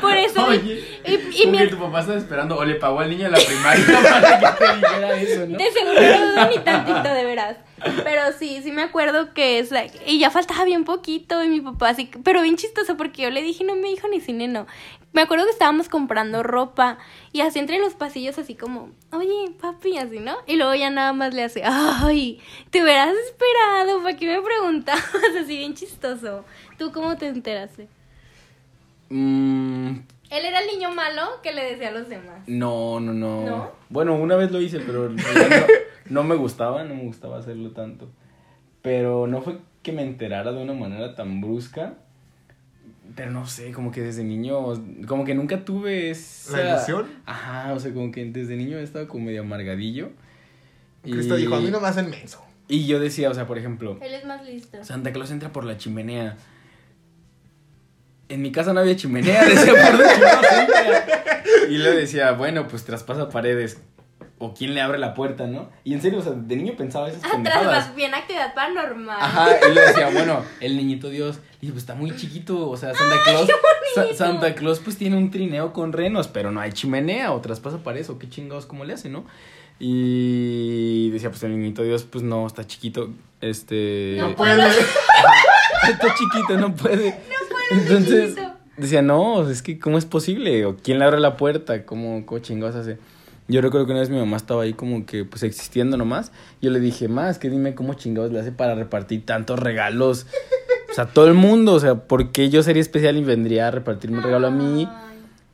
Por eso. Oye, y, y como mi- tu papá estaba esperando o le pagó al niño de la primaria para que te dijera eso, ¿no? de seguro no dudo ni tantito, de veras. Pero sí, sí me acuerdo que es y ya faltaba bien poquito y mi papá así, pero bien chistoso porque yo le dije, no me dijo ni cine, no. Me acuerdo que estábamos comprando ropa y así entre los pasillos así como, oye, papi, así, ¿no? Y luego ya nada más le hace, ay, te hubieras esperado, ¿para qué me preguntabas? Así bien chistoso. ¿Tú cómo te enteraste? Mm, Él era el niño malo que le decía a los demás. no, no, no, ¿No? Bueno, una vez lo hice, pero no, no me gustaba, no me gustaba hacerlo tanto. Pero no fue que me enterara de una manera tan brusca. Pero no sé, como que desde niño, como que nunca tuve esa... ¿La ilusión? Ajá, o sea, como que desde niño he estado como medio amargadillo. Cristo dijo, a mí no me hacen menso. Y yo decía, o sea, por ejemplo, Él es más listo. Santa Claus entra por la chimenea. En mi casa no había chimenea, decía, ¿por entra? Y le decía, bueno, pues traspasa paredes. O quién le abre la puerta, ¿no? Y en serio, o sea, de niño pensaba esas Atrás pendejadas. bien actividad paranormal. Ajá, y le decía, bueno, el niñito Dios. Y dije, pues está muy chiquito, o sea, Santa Claus. Sa- Santa Claus pues tiene un trineo con renos, pero no hay chimenea o traspasa paredes o qué chingados, ¿cómo le hace, no? Y decía, pues el niñito Dios, pues no, está chiquito. Este. No No puede. Está chiquito, no puede. Entonces, decía, no, es que, ¿cómo es posible? ¿O quién le abre la puerta? ¿Cómo, cómo chingados hace? Yo recuerdo que una vez mi mamá estaba ahí como que, pues, existiendo nomás. Yo le dije, más, que dime cómo chingados le hace para repartir tantos regalos. O sea, todo el mundo, o sea, ¿por qué yo sería especial y vendría a repartirme un regalo a mí?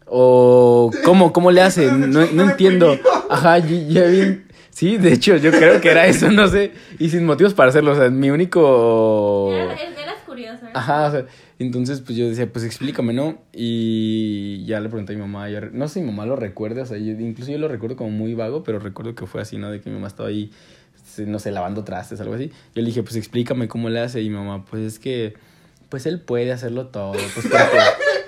O, ¿cómo, cómo le hace? No, no entiendo. Ajá, ya ya bien. Sí, de hecho, yo creo que era eso, no sé. Y sin motivos para hacerlo, o sea, mi único... Ajá, o sea, entonces pues yo decía, pues explícame, ¿no? Y ya le pregunté a mi mamá, yo no sé si mi mamá lo recuerda, o sea, yo- incluso yo lo recuerdo como muy vago, pero recuerdo que fue así, ¿no? De que mi mamá estaba ahí, se- no sé, lavando trastes, algo así. Yo le dije, pues explícame cómo le hace, y mi mamá, pues es que, pues él puede hacerlo todo, pues porque,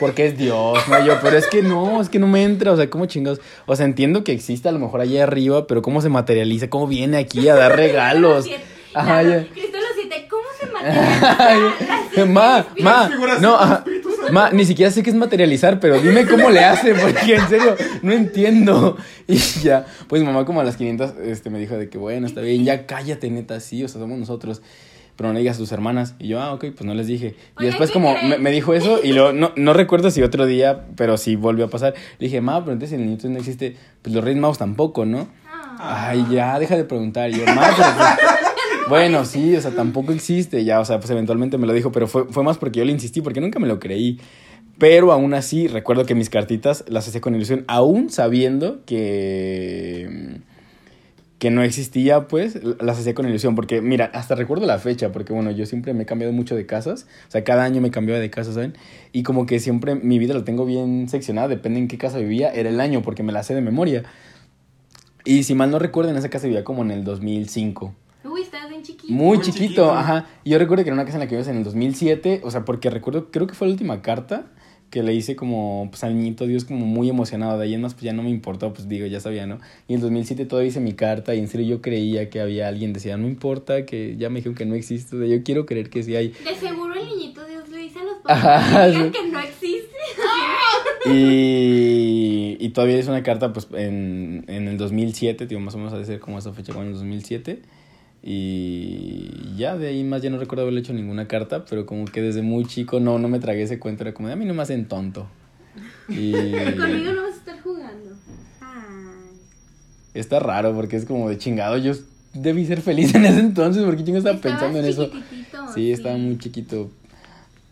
porque es Dios, ¿no? Yo, pero es que no, es que no me entra, o sea, ¿cómo chingados? O sea, entiendo que existe a lo mejor allá arriba, pero ¿cómo se materializa? ¿Cómo viene aquí a dar regalos? Ajá, ya. Siente. ¿Cómo se materializa? ma, ma, no, ajá, ma, ni siquiera sé qué es materializar, pero dime cómo le hace, porque en serio, no entiendo. Y ya, pues mamá como a las 500 este, me dijo de que, bueno, está bien, ya cállate, neta, sí, o sea, somos nosotros. Pero no le digas a tus hermanas. Y yo, ah, ok, pues no les dije. Y después ¿qué como me, me dijo eso y luego, no, no recuerdo si otro día, pero sí volvió a pasar. Le dije, ma, pero entonces el niñito no existe, pues los Reyes Magos tampoco, ¿no? Ah. Ay, ya, deja de preguntar. Y yo, ma, pero pues, bueno, sí, o sea, tampoco existe. Ya, o sea, pues eventualmente me lo dijo, pero fue, fue más porque yo le insistí, porque nunca me lo creí. Pero aún así, recuerdo que mis cartitas las hacía con ilusión, aún sabiendo que que no existía, pues, las hacía con ilusión. Porque, mira, hasta recuerdo la fecha, porque, bueno, yo siempre me he cambiado mucho de casas. O sea, cada año me cambiaba de casa, ¿saben? Y como que siempre mi vida la tengo bien seccionada, depende en qué casa vivía, era el año, porque me la sé de memoria. Y si mal no recuerdo, en esa casa vivía como en el 2005. Uy, estás bien chiquito. Muy, Muy chiquito, chiquito. ajá. Y yo recuerdo que era una casa en la que vivías en el 2007, o sea, porque recuerdo, creo que fue la última carta que le hice como, pues al niñito Dios como muy emocionado. De ahí en más, pues ya no me importó, pues digo, ya sabía, ¿no? Y en el 2007 todavía hice mi carta y en serio yo creía que había alguien, decía, no importa, que ya me dijeron que no existe, o sea, yo quiero creer que sí hay. De seguro el niñito Dios le dice a los papás que que no existe. Y, y todavía hice una carta, pues, en, en el 2007, tío, más o menos ha de ser como esa fecha, como en el 2007. Y ya de ahí más ya no recuerdo haberle hecho ninguna carta, pero como que desde muy chico no, no me tragué ese cuento, era como de a mí no me hacen tonto. Y Conmigo no vas a estar jugando. Ay. está raro porque es como de chingado, yo debí ser feliz en ese entonces, porque chingo estaba pensando en eso. Sí, estaba muy chiquito.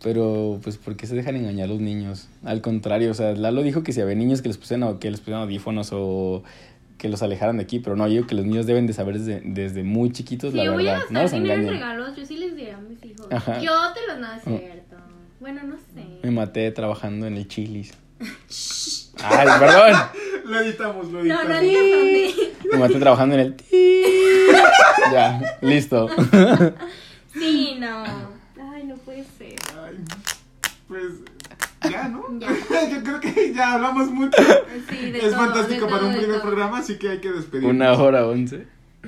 Pero, pues, ¿por qué se dejan engañar los niños? Al contrario, o sea, Lalo dijo que si había niños que les pusieran, que les pusieran audífonos o que los alejaran de aquí, pero no, yo digo que los niños deben de saber desde, desde muy chiquitos, la yo voy a verdad. No los engañen. regalos, yo sí les diría a mis hijos. Ajá. Yo te los no es cierto. Bueno, no sé. Me maté trabajando en el chilis. Ay, perdón. Lo editamos, lo No, editamos. no digas dónde. Me maté trabajando en el... Ya, listo. Sí, no. Ay, no puede ser. Ay, pues ya, ¿no? Ya. Yo creo que ya hablamos mucho. Sí, de es todo, fantástico de para todo, un de primer todo. programa, así que hay que despedirnos. Una hora once.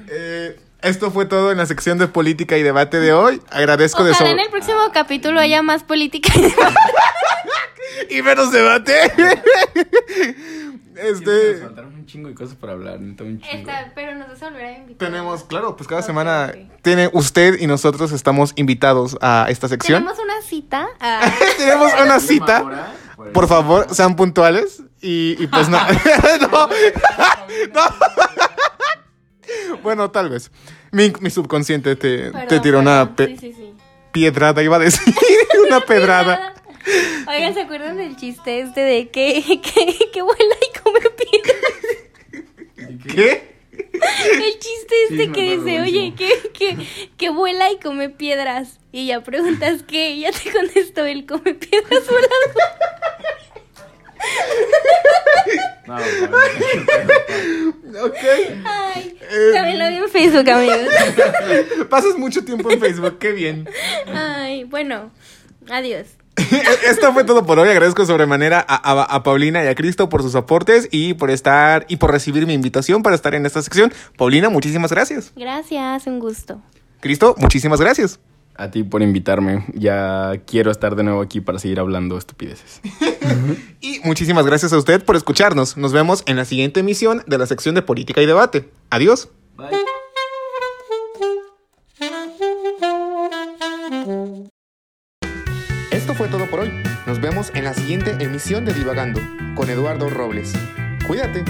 Eh, esto fue todo en la sección de política y debate de hoy. Agradezco de Ojalá so- en el próximo capítulo haya más política. y menos debate. Este. Nos faltaron un chingo de cosas para hablar, neta, un chingo. Esta, pero nos vas a volver a invitar. Tenemos, claro, pues cada semana tiene usted y nosotros estamos invitados a esta sección. Tenemos una cita. ah, Tenemos una cita. Hora, Por favor, sean puntuales y, y pues no. no. No. Bueno, tal vez. Mi, mi subconsciente te, te perdón, tiró una pe- Sí, sí, sí. piedrada, iba a decir. una pedrada. Oigan, ¿se acuerdan del chiste este de que, que, que vuela y come piedras? ¿Qué? El chiste este que dice, oye, que, que, que vuela y come piedras. Y ya preguntas qué, y ya te contestó, él come piedras volando. No, no, Ok. Ay, Eh. también lo vi en Facebook, amigos. Pasas mucho tiempo en Facebook, qué bien. Ay, bueno, adiós. Esto fue todo por hoy. Agradezco sobremanera a, a- a Paulina y a Cristo por sus aportes y por estar y por recibir mi invitación para estar en esta sección. Paulina, muchísimas gracias. Gracias, un gusto. Cristo, muchísimas gracias. A ti por invitarme. Ya quiero estar de nuevo aquí para seguir hablando estupideces. Y muchísimas gracias a usted por escucharnos. Nos vemos en la siguiente emisión de la sección de Política y Debate. Adiós. Bye. Esto fue todo por hoy. Nos vemos en la siguiente emisión de Divagando con Eduardo Robles. Cuídate.